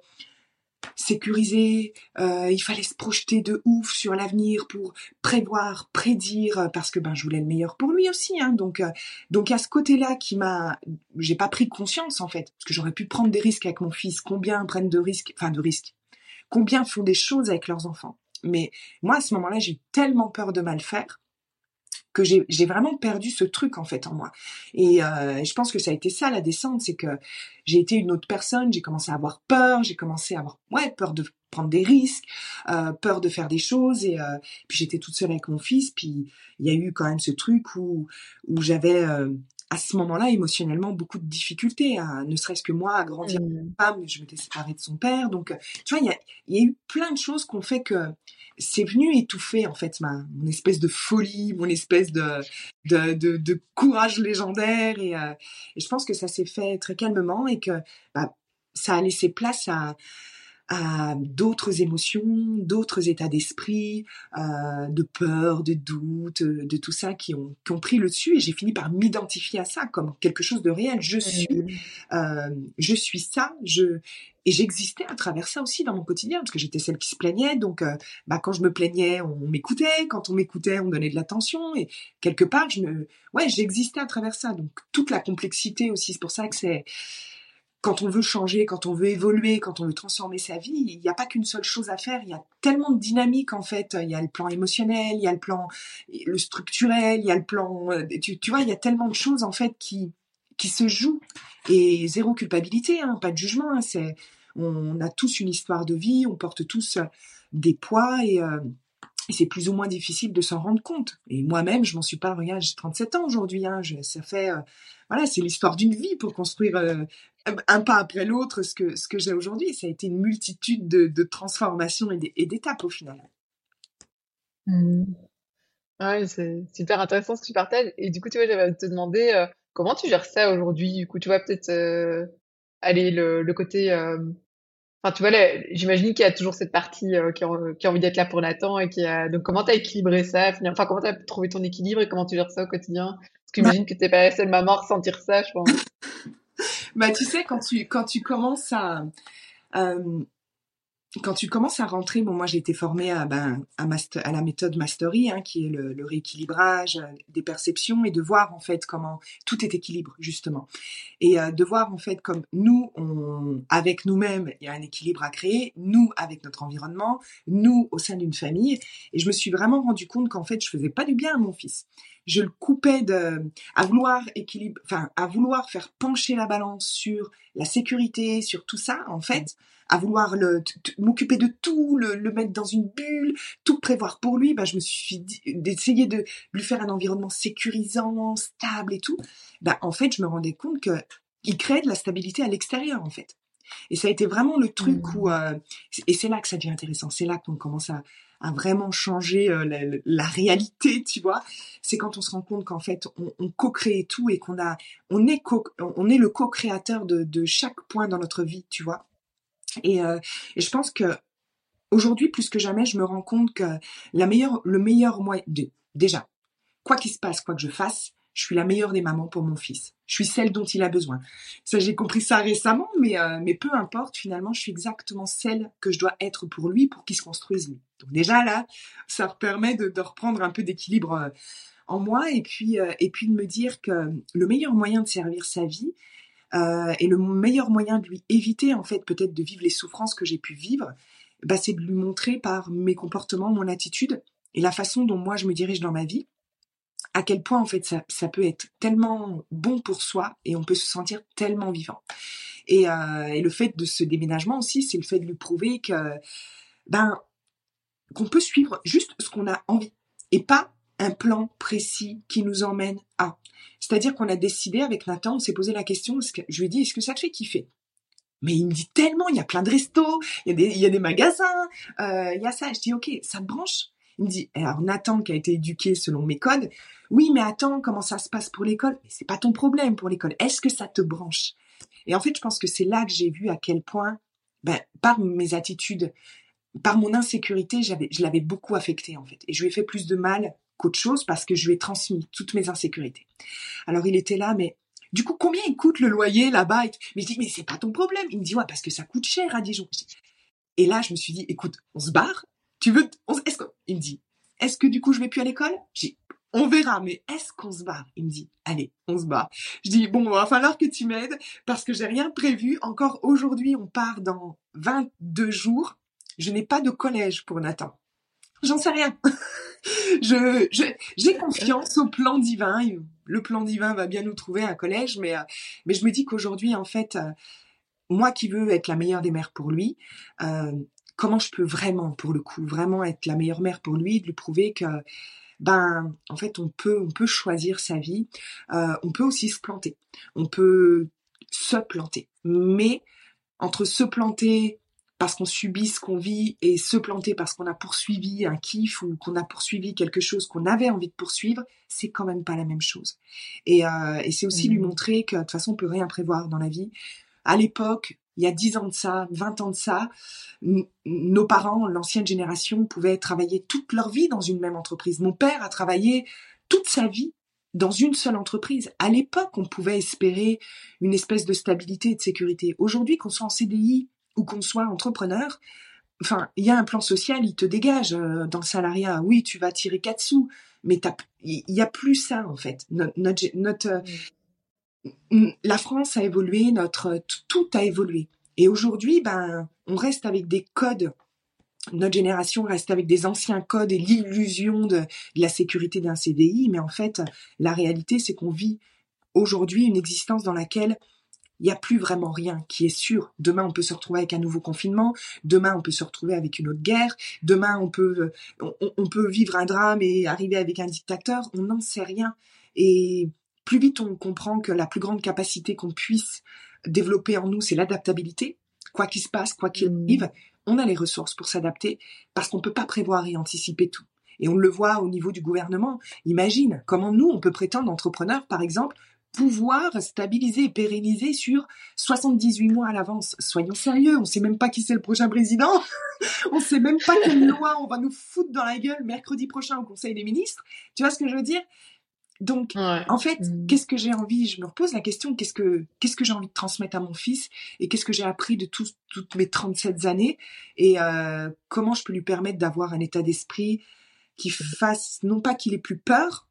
sécuriser, euh, il fallait se projeter de ouf sur l'avenir pour prévoir, prédire, parce que ben je voulais le meilleur pour lui aussi. Hein, donc euh, donc à ce côté-là qui m'a, j'ai pas pris conscience en fait, parce que j'aurais pu prendre des risques avec mon fils. Combien prennent de risques, enfin de risques? Combien font des choses avec leurs enfants? Mais moi, à ce moment-là, j'ai tellement peur de mal faire que j'ai vraiment perdu ce truc en fait en moi. Et euh, je pense que ça a été ça la descente, c'est que j'ai été une autre personne, j'ai commencé à avoir peur, j'ai commencé à avoir ouais peur de prendre des risques, euh, peur de faire des choses et euh, puis j'étais toute seule avec mon fils, puis il y a eu quand même ce truc où où j'avais à ce moment-là, émotionnellement, beaucoup de difficultés, à, ne serait-ce que moi, à grandir mmh. femme, je m'étais séparée de son père. Donc, tu vois, il y a, y a, eu plein de choses qui ont fait que c'est venu étouffer, en fait, ma, mon espèce de folie, mon espèce de, de, de, de courage légendaire. Et, euh, et, je pense que ça s'est fait très calmement et que bah, ça a laissé place à, à d'autres émotions, d'autres états d'esprit, euh, de peur, de doute, de tout ça qui ont, qui ont pris le dessus et j'ai fini par m'identifier à ça comme quelque chose de réel. Je suis, euh, je suis ça, je et j'existais à travers ça aussi dans mon quotidien parce que j'étais celle qui se plaignait. Donc euh, bah quand je me plaignais on m'écoutait. Quand on m'écoutait on donnait de l'attention et quelque part je me ouais j'existais à travers ça. Donc toute la complexité aussi c'est pour ça que c'est quand on veut changer, quand on veut évoluer, quand on veut transformer sa vie, il n'y a pas qu'une seule chose à faire. Il y a tellement de dynamiques en fait. Il y a le plan émotionnel, il y a le plan le structurel, il y a le plan. Euh, tu, vois, il y a tellement de choses en fait qui qui se jouent et zéro culpabilité, hein, pas de jugement. Hein, c'est on a tous une histoire de vie, on porte tous des poids et euh, et c'est plus ou moins difficile de s'en rendre compte. Et moi-même, je m'en suis pas. Regarde, j'ai 37 ans aujourd'hui. Hein, ça fait, euh, voilà, c'est l'histoire d'une vie pour construire euh, un pas après l'autre ce que ce que j'ai aujourd'hui. Ça a été une multitude de, transformations et d'étapes au final. Mmh. C'est super intéressant ce que tu partages. Et du coup, tu vois, j'avais te demander euh, comment tu gères ça aujourd'hui? Du coup, tu vois peut-être aller le, côté Enfin, tu vois, j'imagine qu'il y a toujours cette partie euh, qui, a, envie d'être là pour Nathan et qui. Donc, comment t'as équilibré ça Enfin, comment t'as trouvé ton équilibre et comment tu gères ça au quotidien? Parce que j'imagine que t'es pas la seule maman ressentir ça, je pense. <laughs> bah, tu sais, quand tu quand tu commences à euh, quand tu commences à rentrer, bon, moi j'ai été formée à, ben, à, la méthode Mastery, hein, qui est le, le, rééquilibrage euh, des perceptions et de voir en fait comment tout est équilibre justement, et euh, de voir en fait comme nous, on, avec nous-mêmes, il y a un équilibre à créer, nous avec notre environnement, nous au sein d'une famille, et je me suis vraiment rendu compte qu'en fait je faisais pas du bien à mon fils. Je le coupais de, à vouloir équilibre, enfin à vouloir faire pencher la balance sur la sécurité, sur tout ça en fait à vouloir m'occuper de tout, le, mettre dans une bulle, tout prévoir pour lui, bah, je me suis dit, d'essayer de lui faire un environnement sécurisant, stable et tout. Bah, en fait, je me rendais compte que il crée de la stabilité à l'extérieur, en fait. Et ça a été vraiment le truc mmh. où, euh, et c'est là que ça devient intéressant, c'est là qu'on commence à, à vraiment changer euh, la, réalité, tu vois. C'est quand on se rend compte qu'en fait, on, on co-crée tout et qu'on a, on est on est le co-créateur de, de chaque point dans notre vie, tu vois. Euh, et, je pense que aujourd'hui, plus que jamais, je me rends compte que la meilleure, le meilleur moyen, de, déjà, quoi qu'il se passe, quoi que je fasse, je suis la meilleure des mamans pour mon fils. Je suis celle dont il a besoin. Ça, j'ai compris ça récemment, mais, euh, mais peu importe, finalement, je suis exactement celle que je dois être pour lui, pour qu'il se construise lui. Donc déjà là, ça permet de, de reprendre un peu d'équilibre euh, en moi et puis, et puis de me dire que le meilleur moyen de servir sa vie, euh, et le meilleur moyen de lui éviter en fait peut-être de vivre les souffrances que j'ai pu vivre, bah, c'est de lui montrer par mes comportements, mon attitude et la façon dont moi je me dirige dans ma vie, à quel point en fait ça, ça peut être tellement bon pour soi et on peut se sentir tellement vivant. Et, euh, et le fait de ce déménagement aussi, c'est le fait de lui prouver que ben qu'on peut suivre juste ce qu'on a envie et pas un plan précis qui nous emmène à. C'est-à-dire qu'on a décidé avec Nathan, on s'est posé la question, que, je lui ai dit, est-ce que ça te fait kiffer? Mais il me dit tellement, il y a plein de restos, il y a des, magasins, euh, il y a ça. Je dis, ok, ça te branche? Il me dit, alors Nathan qui a été éduqué selon mes codes, oui, mais attends, comment ça se passe pour l'école? Mais c'est pas ton problème pour l'école. Est-ce que ça te branche? Et en fait, je pense que c'est là que j'ai vu à quel point, ben, par mes attitudes, par mon insécurité, je l'avais beaucoup affecté en fait, et je lui ai fait plus de mal qu'autre chose parce que je lui ai transmis toutes mes insécurités. Alors il était là, mais du coup, combien il coûte le loyer là-bas Mais je dis, mais c'est pas ton problème. Il me dit, ouais, parce que ça coûte cher à Dijon. Et là, je me suis dit, écoute, on se barre Tu veux est-ce que... Il me dit, est-ce que du coup, je vais plus à l'école? J'ai on verra, mais est-ce qu'on se barre? Il me dit, allez, on se barre. Je dis, bon, il va falloir que tu m'aides parce que j'ai rien prévu. Encore aujourd'hui, on part dans 22 jours. Je n'ai pas de collège pour Nathan. J'en sais rien. <laughs> je, j'ai confiance au plan divin. Le plan divin va bien nous trouver un collège, mais, euh, mais je me dis qu'aujourd'hui, en fait, euh, moi qui veux être la meilleure des mères pour lui, euh, comment je peux vraiment, pour le coup, vraiment être la meilleure mère pour lui, de lui prouver que, ben, en fait, on peut, on peut choisir sa vie. on peut aussi se planter. On peut se planter. Mais entre se planter parce qu'on subit ce qu'on vit et se planter parce qu'on a poursuivi un kiff ou qu'on a poursuivi quelque chose qu'on avait envie de poursuivre, c'est quand même pas la même chose. Et, euh, et c'est aussi lui mmh. montrer que de toute façon on peut rien prévoir dans la vie. À l'époque, il y a 10 ans de ça, 20 ans de ça, nos parents, l'ancienne génération, pouvaient travailler toute leur vie dans une même entreprise. Mon père a travaillé toute sa vie dans une seule entreprise. À l'époque, on pouvait espérer une espèce de stabilité et de sécurité. Aujourd'hui, qu'on soit en CDI, ou qu'on soit entrepreneur, enfin, il y a un plan social, il te dégage euh, dans le salariat. Oui, tu vas tirer quatre sous, mais il y a plus ça en fait. Notre, euh, la France a évolué, notre tout a évolué. Et aujourd'hui, ben, on reste avec des codes. Notre génération reste avec des anciens codes et l'illusion de, de la sécurité d'un CDI, mais en fait, la réalité, c'est qu'on vit aujourd'hui une existence dans laquelle il n'y a plus vraiment rien qui est sûr. Demain, on peut se retrouver avec un nouveau confinement. Demain, on peut se retrouver avec une autre guerre. Demain, on peut, on, peut vivre un drame et arriver avec un dictateur. On n'en sait rien. Et plus vite on comprend que la plus grande capacité qu'on puisse développer en nous, c'est l'adaptabilité. Quoi qu'il se passe, quoi qu'il mmh. arrive, on a les ressources pour s'adapter parce qu'on ne peut pas prévoir et anticiper tout. Et on le voit au niveau du gouvernement. Imagine comment nous, on peut prétendre entrepreneurs, par exemple, pouvoir stabiliser et pérenniser sur 78 mois à l'avance. Soyons sérieux, on sait même pas qui c'est le prochain président. <laughs> on sait même pas quelle <laughs> loi on va nous foutre dans la gueule mercredi prochain au Conseil des ministres. Tu vois ce que je veux dire? Donc, en fait, mmh. qu'est-ce que j'ai envie? Je me repose la question qu'est-ce que qu'est-ce que j'ai envie de transmettre à mon fils et qu'est-ce que j'ai appris de toutes mes 37 années? Et euh, comment je peux lui permettre d'avoir un état d'esprit qui fasse non pas qu'il ait plus peur,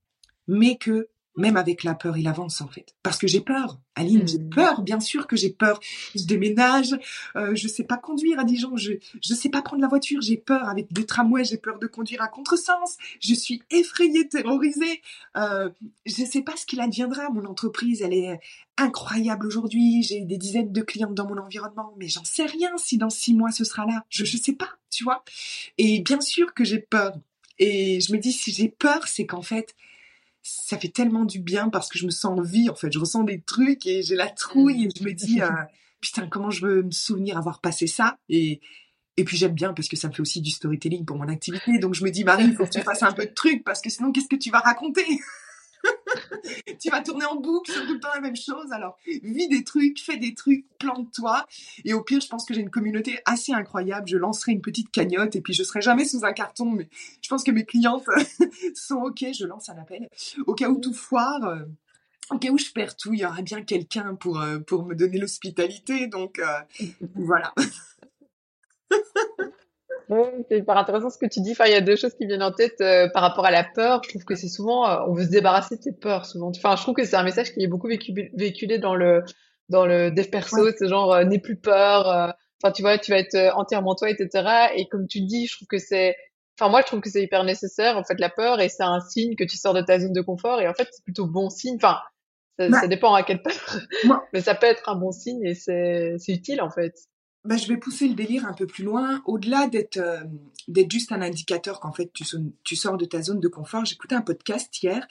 mais que même avec la peur, il avance en fait. Parce que j'ai peur. Aline, j'ai mmh. peur, bien sûr que j'ai peur. Je déménage, euh, je sais pas conduire à Dijon, je je sais pas prendre la voiture, j'ai peur avec des tramways, j'ai peur de conduire à contresens. Je suis effrayée, terrorisée. Euh, je sais pas ce qu'il adviendra. Mon entreprise, elle est incroyable aujourd'hui. J'ai des dizaines de clients dans mon environnement, mais j'en sais rien si dans six mois ce sera là. Je je sais pas, tu vois. Et bien sûr que j'ai peur. Et je me dis si j'ai peur, c'est qu'en fait ça fait tellement du bien parce que je me sens en vie en fait. Je ressens des trucs et j'ai la trouille et je me dis euh, <laughs> putain comment je veux me souvenir avoir passé ça? Et et puis j'aime bien parce que ça me fait aussi du storytelling pour mon activité. Donc je me dis Marie, il faut que tu fasses un peu de trucs parce que sinon qu'est-ce que tu vas raconter? <laughs> tu vas tourner en boucle sur tout le temps la même chose. Alors, vis des trucs, fais des trucs, plante-toi. Et au pire, je pense que j'ai une communauté assez incroyable. Je lancerai une petite cagnotte et puis je serai jamais sous un carton. Mais je pense que mes clientes <laughs> sont OK. Je lance un appel. Au cas où tout foire, euh, au cas où je perds tout, il y aura bien quelqu'un pour, euh, pour me donner l'hospitalité. Donc, euh, <laughs> voilà. C'est hyper intéressant ce que tu dis. Enfin, il y a deux choses qui viennent en tête euh, par rapport à la peur. Je trouve que c'est souvent, euh, on veut se débarrasser de ses peurs souvent. Enfin, je trouve que c'est un message qui est beaucoup véhiculé dans le dans le dev perso. C'est genre euh, n'aie plus peur. Enfin, tu vois, tu vas être entièrement toi, etc. Et comme tu dis, je trouve que c'est, enfin moi, je trouve que c'est hyper nécessaire en fait la peur et c'est un signe que tu sors de ta zone de confort. Et en fait, c'est plutôt bon signe. Enfin, ça, ça dépend à quelle peur, <laughs> mais ça peut être un bon signe et c'est c'est utile en fait bah, je vais pousser le délire un peu plus loin. Au-delà d'être euh, d'être juste un indicateur qu'en fait tu, sors de ta zone de confort, j'écoutais un podcast hier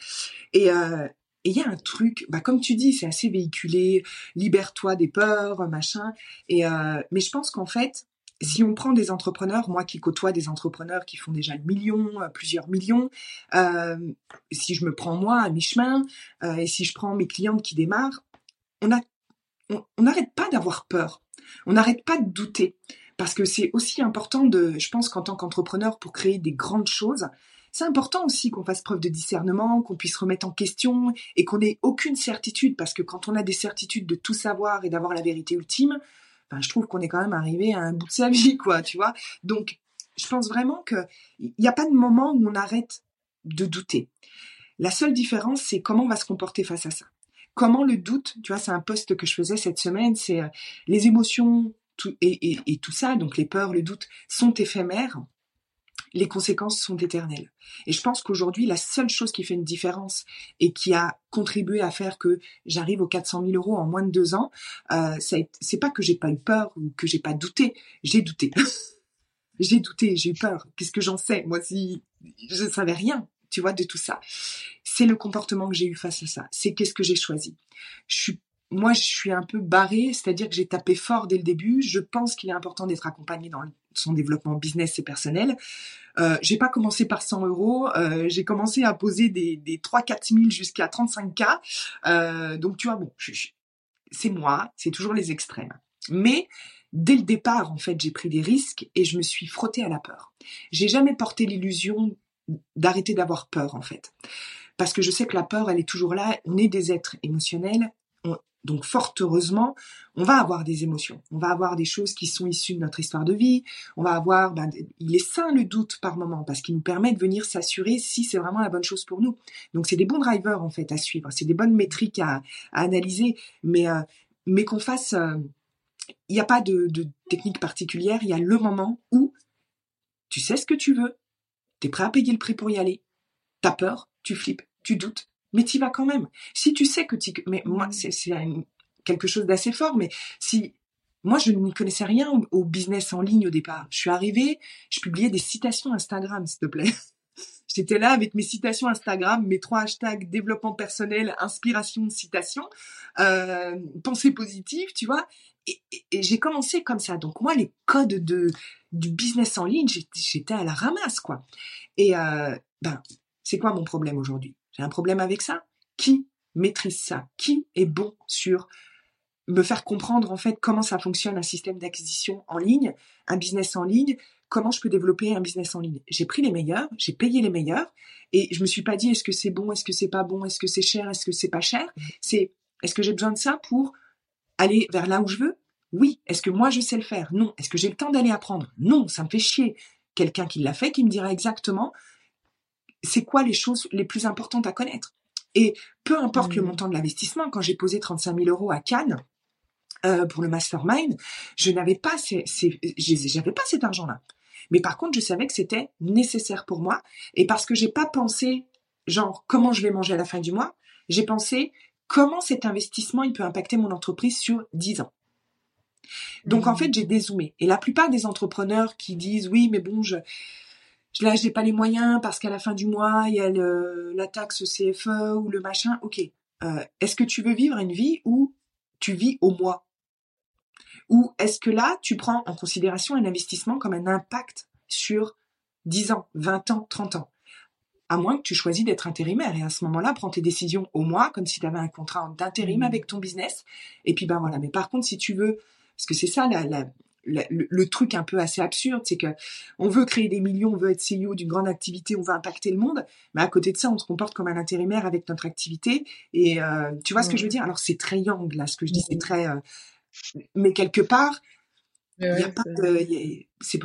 et euh, il y a un truc, bah, comme tu dis, c'est assez véhiculé, libère-toi des peurs, machin. Et euh, mais je pense qu'en fait, si on prend des entrepreneurs, moi qui côtoie des entrepreneurs qui font déjà le million, euh, plusieurs millions, euh, si je me prends moi à mi-chemin, euh, et si je prends mes clientes qui démarrent, on a on n'arrête pas d'avoir peur. On n'arrête pas de douter. Parce que c'est aussi important de, je pense qu'en tant qu'entrepreneur, pour créer des grandes choses, c'est important aussi qu'on fasse preuve de discernement, qu'on puisse remettre en question et qu'on ait aucune certitude. Parce que quand on a des certitudes de tout savoir et d'avoir la vérité ultime, ben, je trouve qu'on est quand même arrivé à un bout de sa <laughs> vie, quoi, tu vois. Donc, je pense vraiment qu'il n'y a pas de moment où on arrête de douter. La seule différence, c'est comment on va se comporter face à ça comment le doute, tu vois, c'est un poste que je faisais cette semaine, c'est euh, les émotions tout, et, tout ça, donc les peurs, le doute, sont éphémères, les conséquences sont éternelles. Et je pense qu'aujourd'hui, la seule chose qui fait une différence et qui a contribué à faire que j'arrive aux 400 000 euros en moins de deux ans, euh, c'est pas que j'ai pas eu peur ou que j'ai pas douté, j'ai douté. <laughs> j'ai douté, j'ai eu peur. Qu'est-ce que j'en sais? Moi, si je savais rien, tu vois, de tout ça. C'est le comportement que j'ai eu face à ça. C'est qu'est-ce que j'ai choisi. Moi, je suis un peu barrée, c'est-à-dire que j'ai tapé fort dès le début. Je pense qu'il est important d'être accompagné dans son développement business et personnel. Euh, j'ai pas commencé par 100 euros, euh, j'ai commencé à poser des, des 3-4 000 jusqu'à 35 k. Euh, donc tu vois, bon, c'est moi, c'est toujours les extrêmes. Mais dès le départ, en fait, j'ai pris des risques et je me suis frottée à la peur. J'ai jamais porté l'illusion d'arrêter d'avoir peur en fait. Parce que je sais que la peur, elle est toujours là. On est des êtres émotionnels. donc fort heureusement, on va avoir des émotions. On va avoir des choses qui sont issues de notre histoire de vie. On va avoir, ben, il est sain le doute par moment parce qu'il nous permet de venir s'assurer si c'est vraiment la bonne chose pour nous. Donc c'est des bons drivers en fait à suivre. C'est des bonnes métriques à, analyser. Mais euh, mais qu'on fasse, euh, il n'y a pas de, de technique particulière. Il y a le moment où tu sais ce que tu veux, T'es prêt à payer le prix pour y aller. T'as peur, tu flippes, tu doutes, mais t'y vas quand même. Si tu sais que tu, mais moi, mmh. c'est quelque chose d'assez fort, mais si moi, je n'y connaissais rien au, business en ligne au départ. Je suis arrivée, je publiais des citations Instagram, s'il te plaît. <laughs> J'étais là avec mes citations Instagram, mes trois hashtags développement personnel, inspiration, citation, euh, pensée positive, tu vois. Et, et j'ai commencé comme ça. Donc moi, les codes de du business en ligne, j'étais à la ramasse, quoi. Et euh, ben, c'est quoi mon problème aujourd'hui? J'ai un problème avec ça Qui maîtrise ça? Qui est bon sur me faire comprendre en fait comment ça fonctionne un système d'acquisition en ligne, un business en ligne, comment je peux développer un business en ligne? J'ai pris les meilleurs, j'ai payé les meilleurs, et je me suis pas dit est-ce que c'est bon, est-ce que c'est pas bon, est-ce que c'est cher, est-ce que c'est pas cher? C'est est-ce que j'ai besoin de ça pour aller vers là où je veux? Oui. Est-ce que moi je sais le faire? Non. Est-ce que j'ai le temps d'aller apprendre? Non. Ça me fait chier. Quelqu'un qui l'a fait, qui me dira exactement c'est quoi les choses les plus importantes à connaître? Et peu importe le mmh. montant de l'investissement, quand j'ai posé 35 000 euros à Cannes, euh, pour le mastermind, je n'avais pas j'avais pas cet argent-là. Mais par contre, je savais que c'était nécessaire pour moi. Et parce que j'ai pas pensé, genre, comment je vais manger à la fin du mois, j'ai pensé comment cet investissement, il peut impacter mon entreprise sur 10 ans. Donc, en mmh. fait, j'ai dézoomé. Et la plupart des entrepreneurs qui disent, oui, mais bon, je, là, j'ai pas les moyens parce qu'à la fin du mois, il y a la taxe CFE ou le machin. Ok. Euh, est-ce que tu veux vivre une vie où tu vis au mois? Ou est-ce que là, tu prends en considération un investissement comme un impact sur 10 ans, 20 ans, 30 ans? À moins que tu choisis d'être intérimaire. Et à ce moment-là, prends tes décisions au mois, comme si tu avais un contrat d'intérim mmh. avec ton business. Et puis, ben voilà. Mais par contre, si tu veux, parce que c'est ça le, truc un peu assez absurde, c'est que on veut créer des millions, on veut être CEO d'une grande activité, on veut impacter le monde, mais à côté de ça, on se comporte comme un intérimaire avec notre activité. Et euh, tu vois ce que je veux dire? Alors c'est très young là, ce que je dis, c'est très. Euh, mais quelque part, il y a pas c'est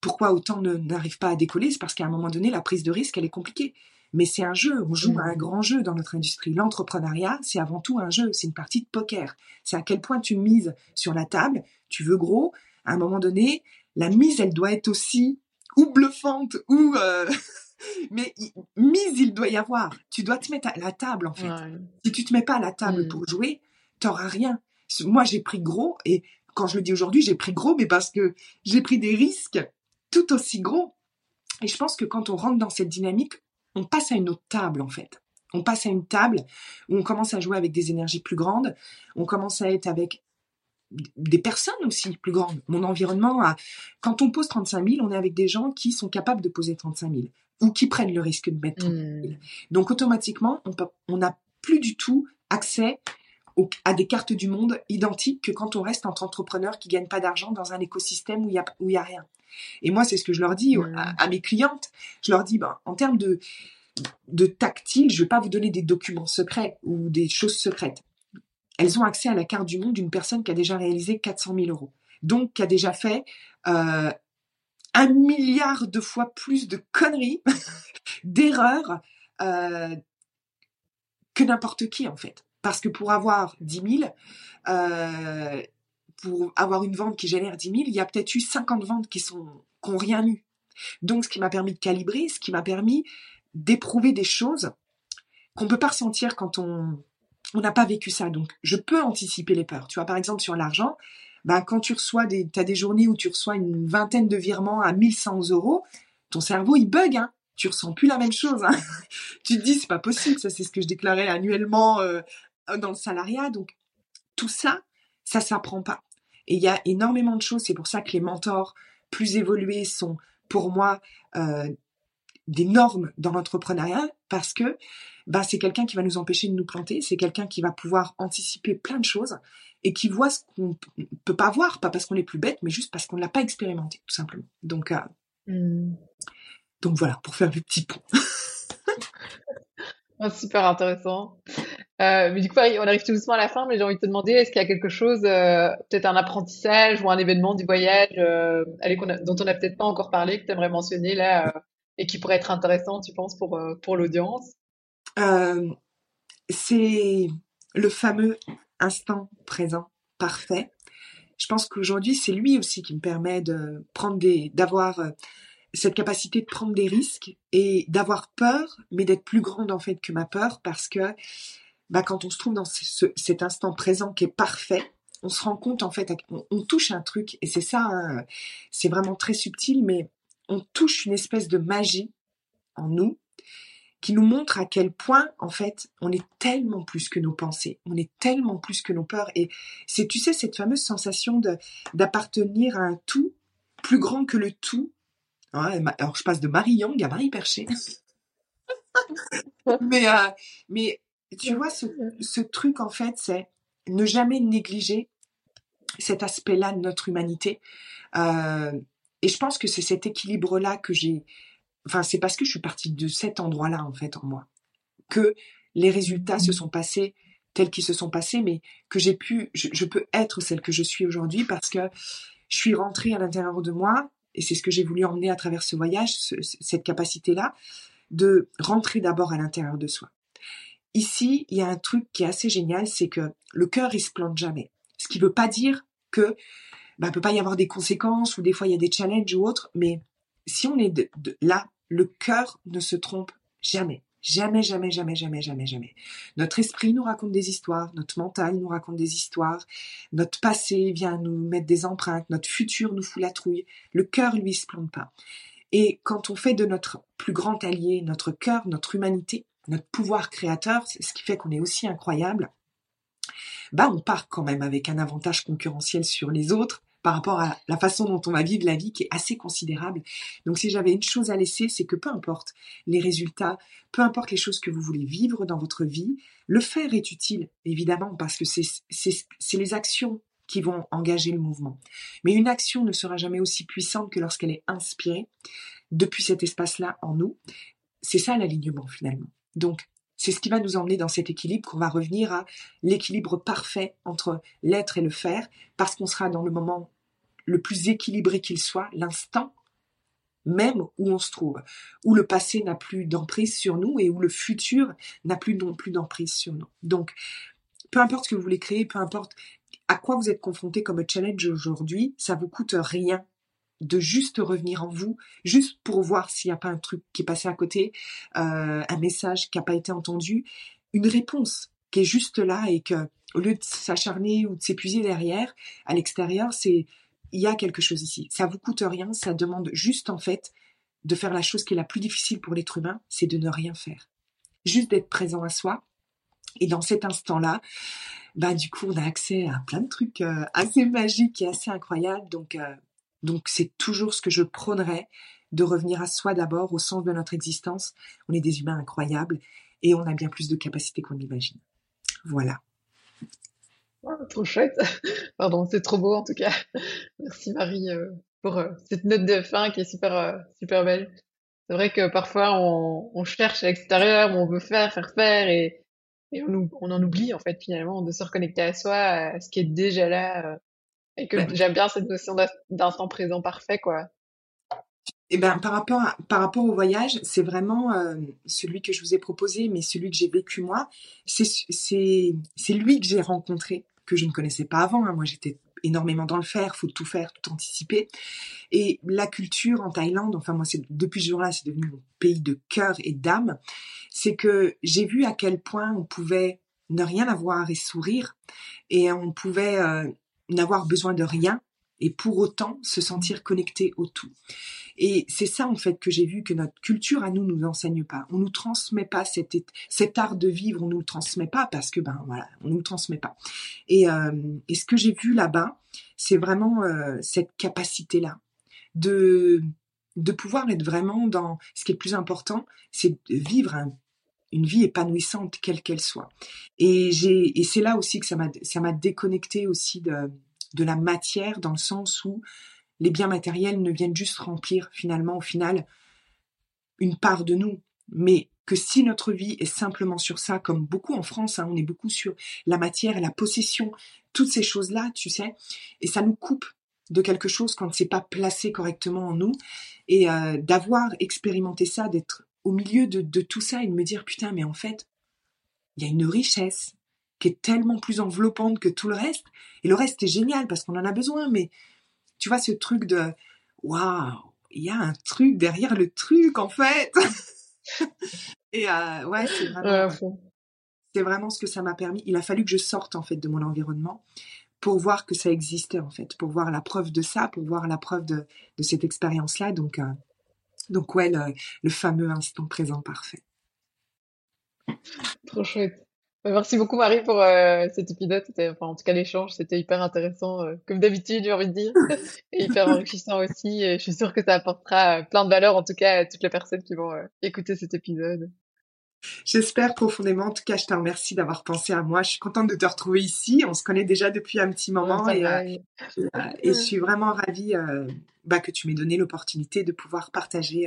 pourquoi autant n'arrive pas à décoller, c'est parce qu'à un moment donné, la prise de risque, elle est compliquée. Mais c'est un jeu, on joue à un mmh. grand jeu dans notre industrie. L'entrepreneuriat, c'est avant tout un jeu, c'est une partie de poker. C'est à quel point tu mises sur la table, tu veux gros. À un moment donné, la mise, elle doit être aussi ou bluffante ou euh, <laughs> mais mise, il doit y avoir. Tu dois te mettre à la table en fait. Si tu te mets pas à la table mmh. pour jouer, t'auras rien. Moi, j'ai pris gros et quand je le dis aujourd'hui, j'ai pris gros, mais parce que j'ai pris des risques tout aussi gros. Et je pense que quand on rentre dans cette dynamique, on passe à une autre table en fait. On passe à une table où on commence à jouer avec des énergies plus grandes, on commence à être avec des personnes aussi plus grandes. Mon environnement, a... quand on pose 35 000, on est avec des gens qui sont capables de poser 35 000 ou qui prennent le risque de mettre 35 000. Mmh. Donc automatiquement, on n'a plus du tout accès à des cartes du monde identiques que quand on reste entre entrepreneurs qui gagnent pas d'argent dans un écosystème où il y a où il y a rien. Et moi, c'est ce que je leur dis mmh. à, mes clientes. Je leur dis, ben, en termes de de tactile, je vais pas vous donner des documents secrets ou des choses secrètes. Elles ont accès à la carte du monde d'une personne qui a déjà réalisé 400 000 euros. Donc, qui a déjà fait euh, un milliard de fois plus de conneries, <laughs> d'erreurs euh, que n'importe qui, en fait. Parce que pour avoir 10 000, euh, pour avoir une vente qui génère 10 000, il y a peut-être eu 50 ventes qui sont qui rien eu. Donc, ce qui m'a permis de calibrer, ce qui m'a permis d'éprouver des choses qu'on peut pas ressentir quand on on n'a pas vécu ça. Donc, je peux anticiper les peurs. Tu vois, par exemple, sur l'argent, ben, quand tu reçois des, as des journées où tu reçois une vingtaine de virements à 1100 euros, ton cerveau, il bug, hein. Tu ressens plus la même chose, hein. <laughs> tu te dis, c'est pas possible. Ça, c'est ce que je déclarais annuellement euh, dans le salariat. Donc, tout ça, ça s'apprend pas. Et il y a énormément de choses. C'est pour ça que les mentors plus évolués sont, pour moi, euh, des normes dans l'entrepreneuriat parce que bah, c'est quelqu'un qui va nous empêcher de nous planter, c'est quelqu'un qui va pouvoir anticiper plein de choses et qui voit ce qu'on peut pas voir, pas parce qu'on est plus bête, mais juste parce qu'on ne l'a pas expérimenté, tout simplement. Donc, euh, mmh. donc voilà, pour faire le petit pont. <laughs> Ah, super intéressant. Euh, mais du coup, on arrive tout doucement à la fin, mais j'ai envie de te demander, est-ce qu'il y a quelque chose, euh, peut-être un apprentissage ou un événement du voyage euh, dont on n'a peut-être pas encore parlé, que tu aimerais mentionner là, et qui pourrait être intéressant, tu penses, pour, pour l'audience? C'est le fameux instant présent parfait. Je pense qu'aujourd'hui, c'est lui aussi qui me permet de prendre des, d'avoir cette capacité de prendre des risques et d'avoir peur, mais d'être plus grande en fait que ma peur parce que bah, quand on se trouve dans cet instant présent qui est parfait, on se rend compte en fait, on, touche un truc et c'est ça, hein, c'est vraiment très subtil, mais on touche une espèce de magie en nous qui nous montre à quel point en fait on est tellement plus que nos pensées, on est tellement plus que nos peurs et c'est tu sais cette fameuse sensation de d'appartenir à un tout plus grand que le tout alors, je passe de Marie Young à Marie Perché. <laughs> mais, euh, mais tu vois, ce, truc, en fait, c'est ne jamais négliger cet aspect-là de notre humanité. Euh, et je pense que c'est cet équilibre-là que j'ai. Enfin, c'est parce que je suis partie de cet endroit-là, en fait, en moi, que les résultats se sont passés tels qu'ils se sont passés, mais que j'ai pu, je, peux être celle que je suis aujourd'hui parce que je suis rentrée à l'intérieur de moi, et c'est ce que j'ai voulu emmener à travers ce voyage, cette capacité-là, de rentrer d'abord à l'intérieur de soi. Ici, il y a un truc qui est assez génial, c'est que le cœur, il se plante jamais. Ce qui ne veut pas dire que bah, peut pas y avoir des conséquences ou des fois il y a des challenges ou autres, mais si on est là, le cœur ne se trompe jamais. Jamais, jamais, jamais, jamais, jamais, jamais. Notre esprit nous raconte des histoires, notre mental nous raconte des histoires, notre passé vient nous mettre des empreintes, notre futur nous fout la trouille. Le cœur, lui, se plante pas. Et quand on fait de notre plus grand allié notre cœur, notre humanité, notre pouvoir créateur, ce qui fait qu'on est aussi incroyable, bah on part quand même avec un avantage concurrentiel sur les autres par rapport à la façon dont on va vivre la vie qui est assez considérable. Donc si j'avais une chose à laisser, c'est que peu importe les résultats, peu importe les choses que vous voulez vivre dans votre vie, le faire est utile, évidemment, parce que c'est les actions qui vont engager le mouvement. Mais une action ne sera jamais aussi puissante que lorsqu'elle est inspirée depuis cet espace-là en nous. C'est ça l'alignement finalement. Donc c'est ce qui va nous emmener dans cet équilibre qu'on va revenir à l'équilibre parfait entre l'être et le faire, parce qu'on sera dans le moment le plus équilibré qu'il soit, l'instant même où on se trouve, où le passé n'a plus d'emprise sur nous et où le futur n'a plus non plus d'emprise sur nous. Donc, peu importe ce que vous voulez créer, peu importe à quoi vous êtes confronté comme challenge aujourd'hui, ça vous coûte rien de juste revenir en vous, juste pour voir s'il n'y a pas un truc qui est passé à côté, euh, un message qui n'a pas été entendu, une réponse qui est juste là et que au lieu de s'acharner ou de s'épuiser derrière, à l'extérieur, c'est il y a quelque chose ici. Ça vous coûte rien, ça demande juste en fait de faire la chose qui est la plus difficile pour l'être humain, c'est de ne rien faire. Juste d'être présent à soi. Et dans cet instant-là, bah du coup, on a accès à plein de trucs euh, assez magiques et assez incroyables. Donc, euh, donc c'est toujours ce que je prônerais de revenir à soi d'abord, au sens de notre existence. On est des humains incroyables et on a bien plus de capacités qu'on imagine. Voilà. Oh, trop chouette. <laughs> Pardon, c'est trop beau en tout cas. <laughs> Merci Marie euh, pour euh, cette note de fin qui est super, euh, super belle. C'est vrai que parfois on, cherche à l'extérieur, on veut faire, faire, faire et, et on, on, en oublie en fait finalement de se reconnecter à soi, à ce qui est déjà là. Et que j'aime bien cette notion d'instant présent parfait quoi. Eh ben, par rapport, par rapport au voyage, c'est vraiment celui que je vous ai proposé, mais celui que j'ai vécu moi. C'est lui que j'ai rencontré que je ne connaissais pas avant. Hein. Moi, j'étais énormément dans le faire, faut tout faire, tout anticiper. Et la culture en Thaïlande, enfin moi, c'est depuis ce jour-là, c'est devenu mon pays de cœur et d'âme. C'est que j'ai vu à quel point on pouvait ne rien avoir et sourire, et on pouvait euh, n'avoir besoin de rien et pour autant se sentir connecté au tout. Et c'est ça en fait que j'ai vu que notre culture à nous nous enseigne pas. On nous transmet pas cet, cet art de vivre, on nous le transmet pas parce que ben voilà, on nous le transmet pas. Et, euh, ce que j'ai vu là-bas, c'est vraiment euh, cette capacité là de de pouvoir être vraiment dans ce qui est le plus important, c'est de vivre une vie épanouissante quelle qu'elle soit. Et j'ai et c'est là aussi que ça m'a ça m'a déconnecté aussi de de la matière dans le sens où les biens matériels ne viennent juste remplir finalement au final une part de nous, mais que si notre vie est simplement sur ça, comme beaucoup en France, hein, on est beaucoup sur la matière, la possession, toutes ces choses-là, tu sais, et ça nous coupe de quelque chose quand c'est pas placé correctement en nous, et euh, d'avoir expérimenté ça, d'être au milieu de, de tout ça et de me dire putain, mais en fait, il y a une richesse qui est tellement plus enveloppante que tout le reste, et le reste est génial parce qu'on en a besoin, mais tu vois, ce truc de waouh, il y a un truc derrière le truc en fait. <laughs> et euh, ouais, c'est vraiment, vraiment ce que ça m'a permis. Il a fallu que je sorte en fait de mon environnement pour voir que ça existait en fait, pour voir la preuve de ça, pour voir la preuve de, de cette expérience-là. Donc, euh, donc ouais, le, le fameux instant présent parfait. Trop chouette. Bah, merci beaucoup Marie pour euh, cet épisode. Enfin, en tout cas, l'échange, c'était hyper intéressant, euh, comme d'habitude, j'ai envie de dire, <laughs> et hyper enrichissant aussi. Et je suis sûre que ça apportera euh, plein de valeur, en tout cas, à toutes les personnes qui vont écouter cet épisode. J'espère profondément. En tout cas, je te remercie d'avoir pensé à moi. Je suis contente de te retrouver ici. On se connaît déjà depuis un petit moment et, et, je suis vraiment ravie bah, que tu m'aies donné l'opportunité de pouvoir partager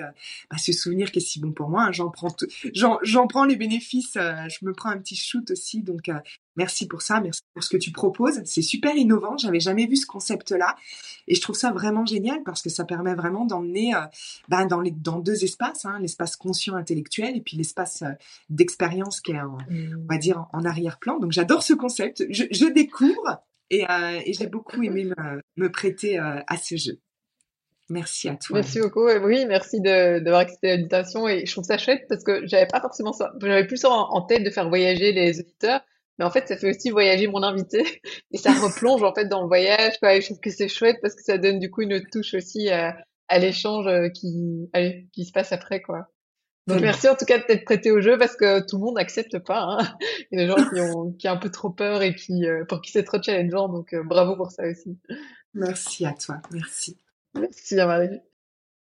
bah, ce souvenir qui est si bon pour moi. Hein. J'en prends, j'en, prends les bénéfices. je me prends un petit shoot aussi. Donc, merci pour ça. Merci pour ce que tu proposes. C'est super innovant. J'avais jamais vu ce concept-là. Et je trouve ça vraiment génial parce que ça permet vraiment d'emmener bah, dans, les, dans deux espaces, hein, l'espace conscient intellectuel et puis l'espace d'expérience qui est, en, mmh. on va dire, en, arrière-plan. Donc, j'adore ce concept. Je, je découvre et, et j'ai beaucoup aimé me, me prêter à ce jeu. Merci à toi. Merci beaucoup. Oui, merci d'avoir accepté l'invitation et je trouve ça chouette parce que j'avais pas forcément ça. J'avais plus en, tête de faire voyager les auditeurs, mais en fait, ça fait aussi voyager mon invité <laughs> et ça replonge en fait dans le voyage. Quoi, et je trouve que c'est chouette parce que ça donne du coup une touche aussi à, l'échange euh, qui, qui se passe après, quoi. Donc merci en tout cas de t'être prêté au jeu parce que tout le monde n'accepte pas. Hein. Il y a des gens qui ont qui ont un peu trop peur et qui euh, pour qui c'est trop challengeant. Donc euh, bravo pour ça aussi. Merci à toi. Merci. Merci, Marie.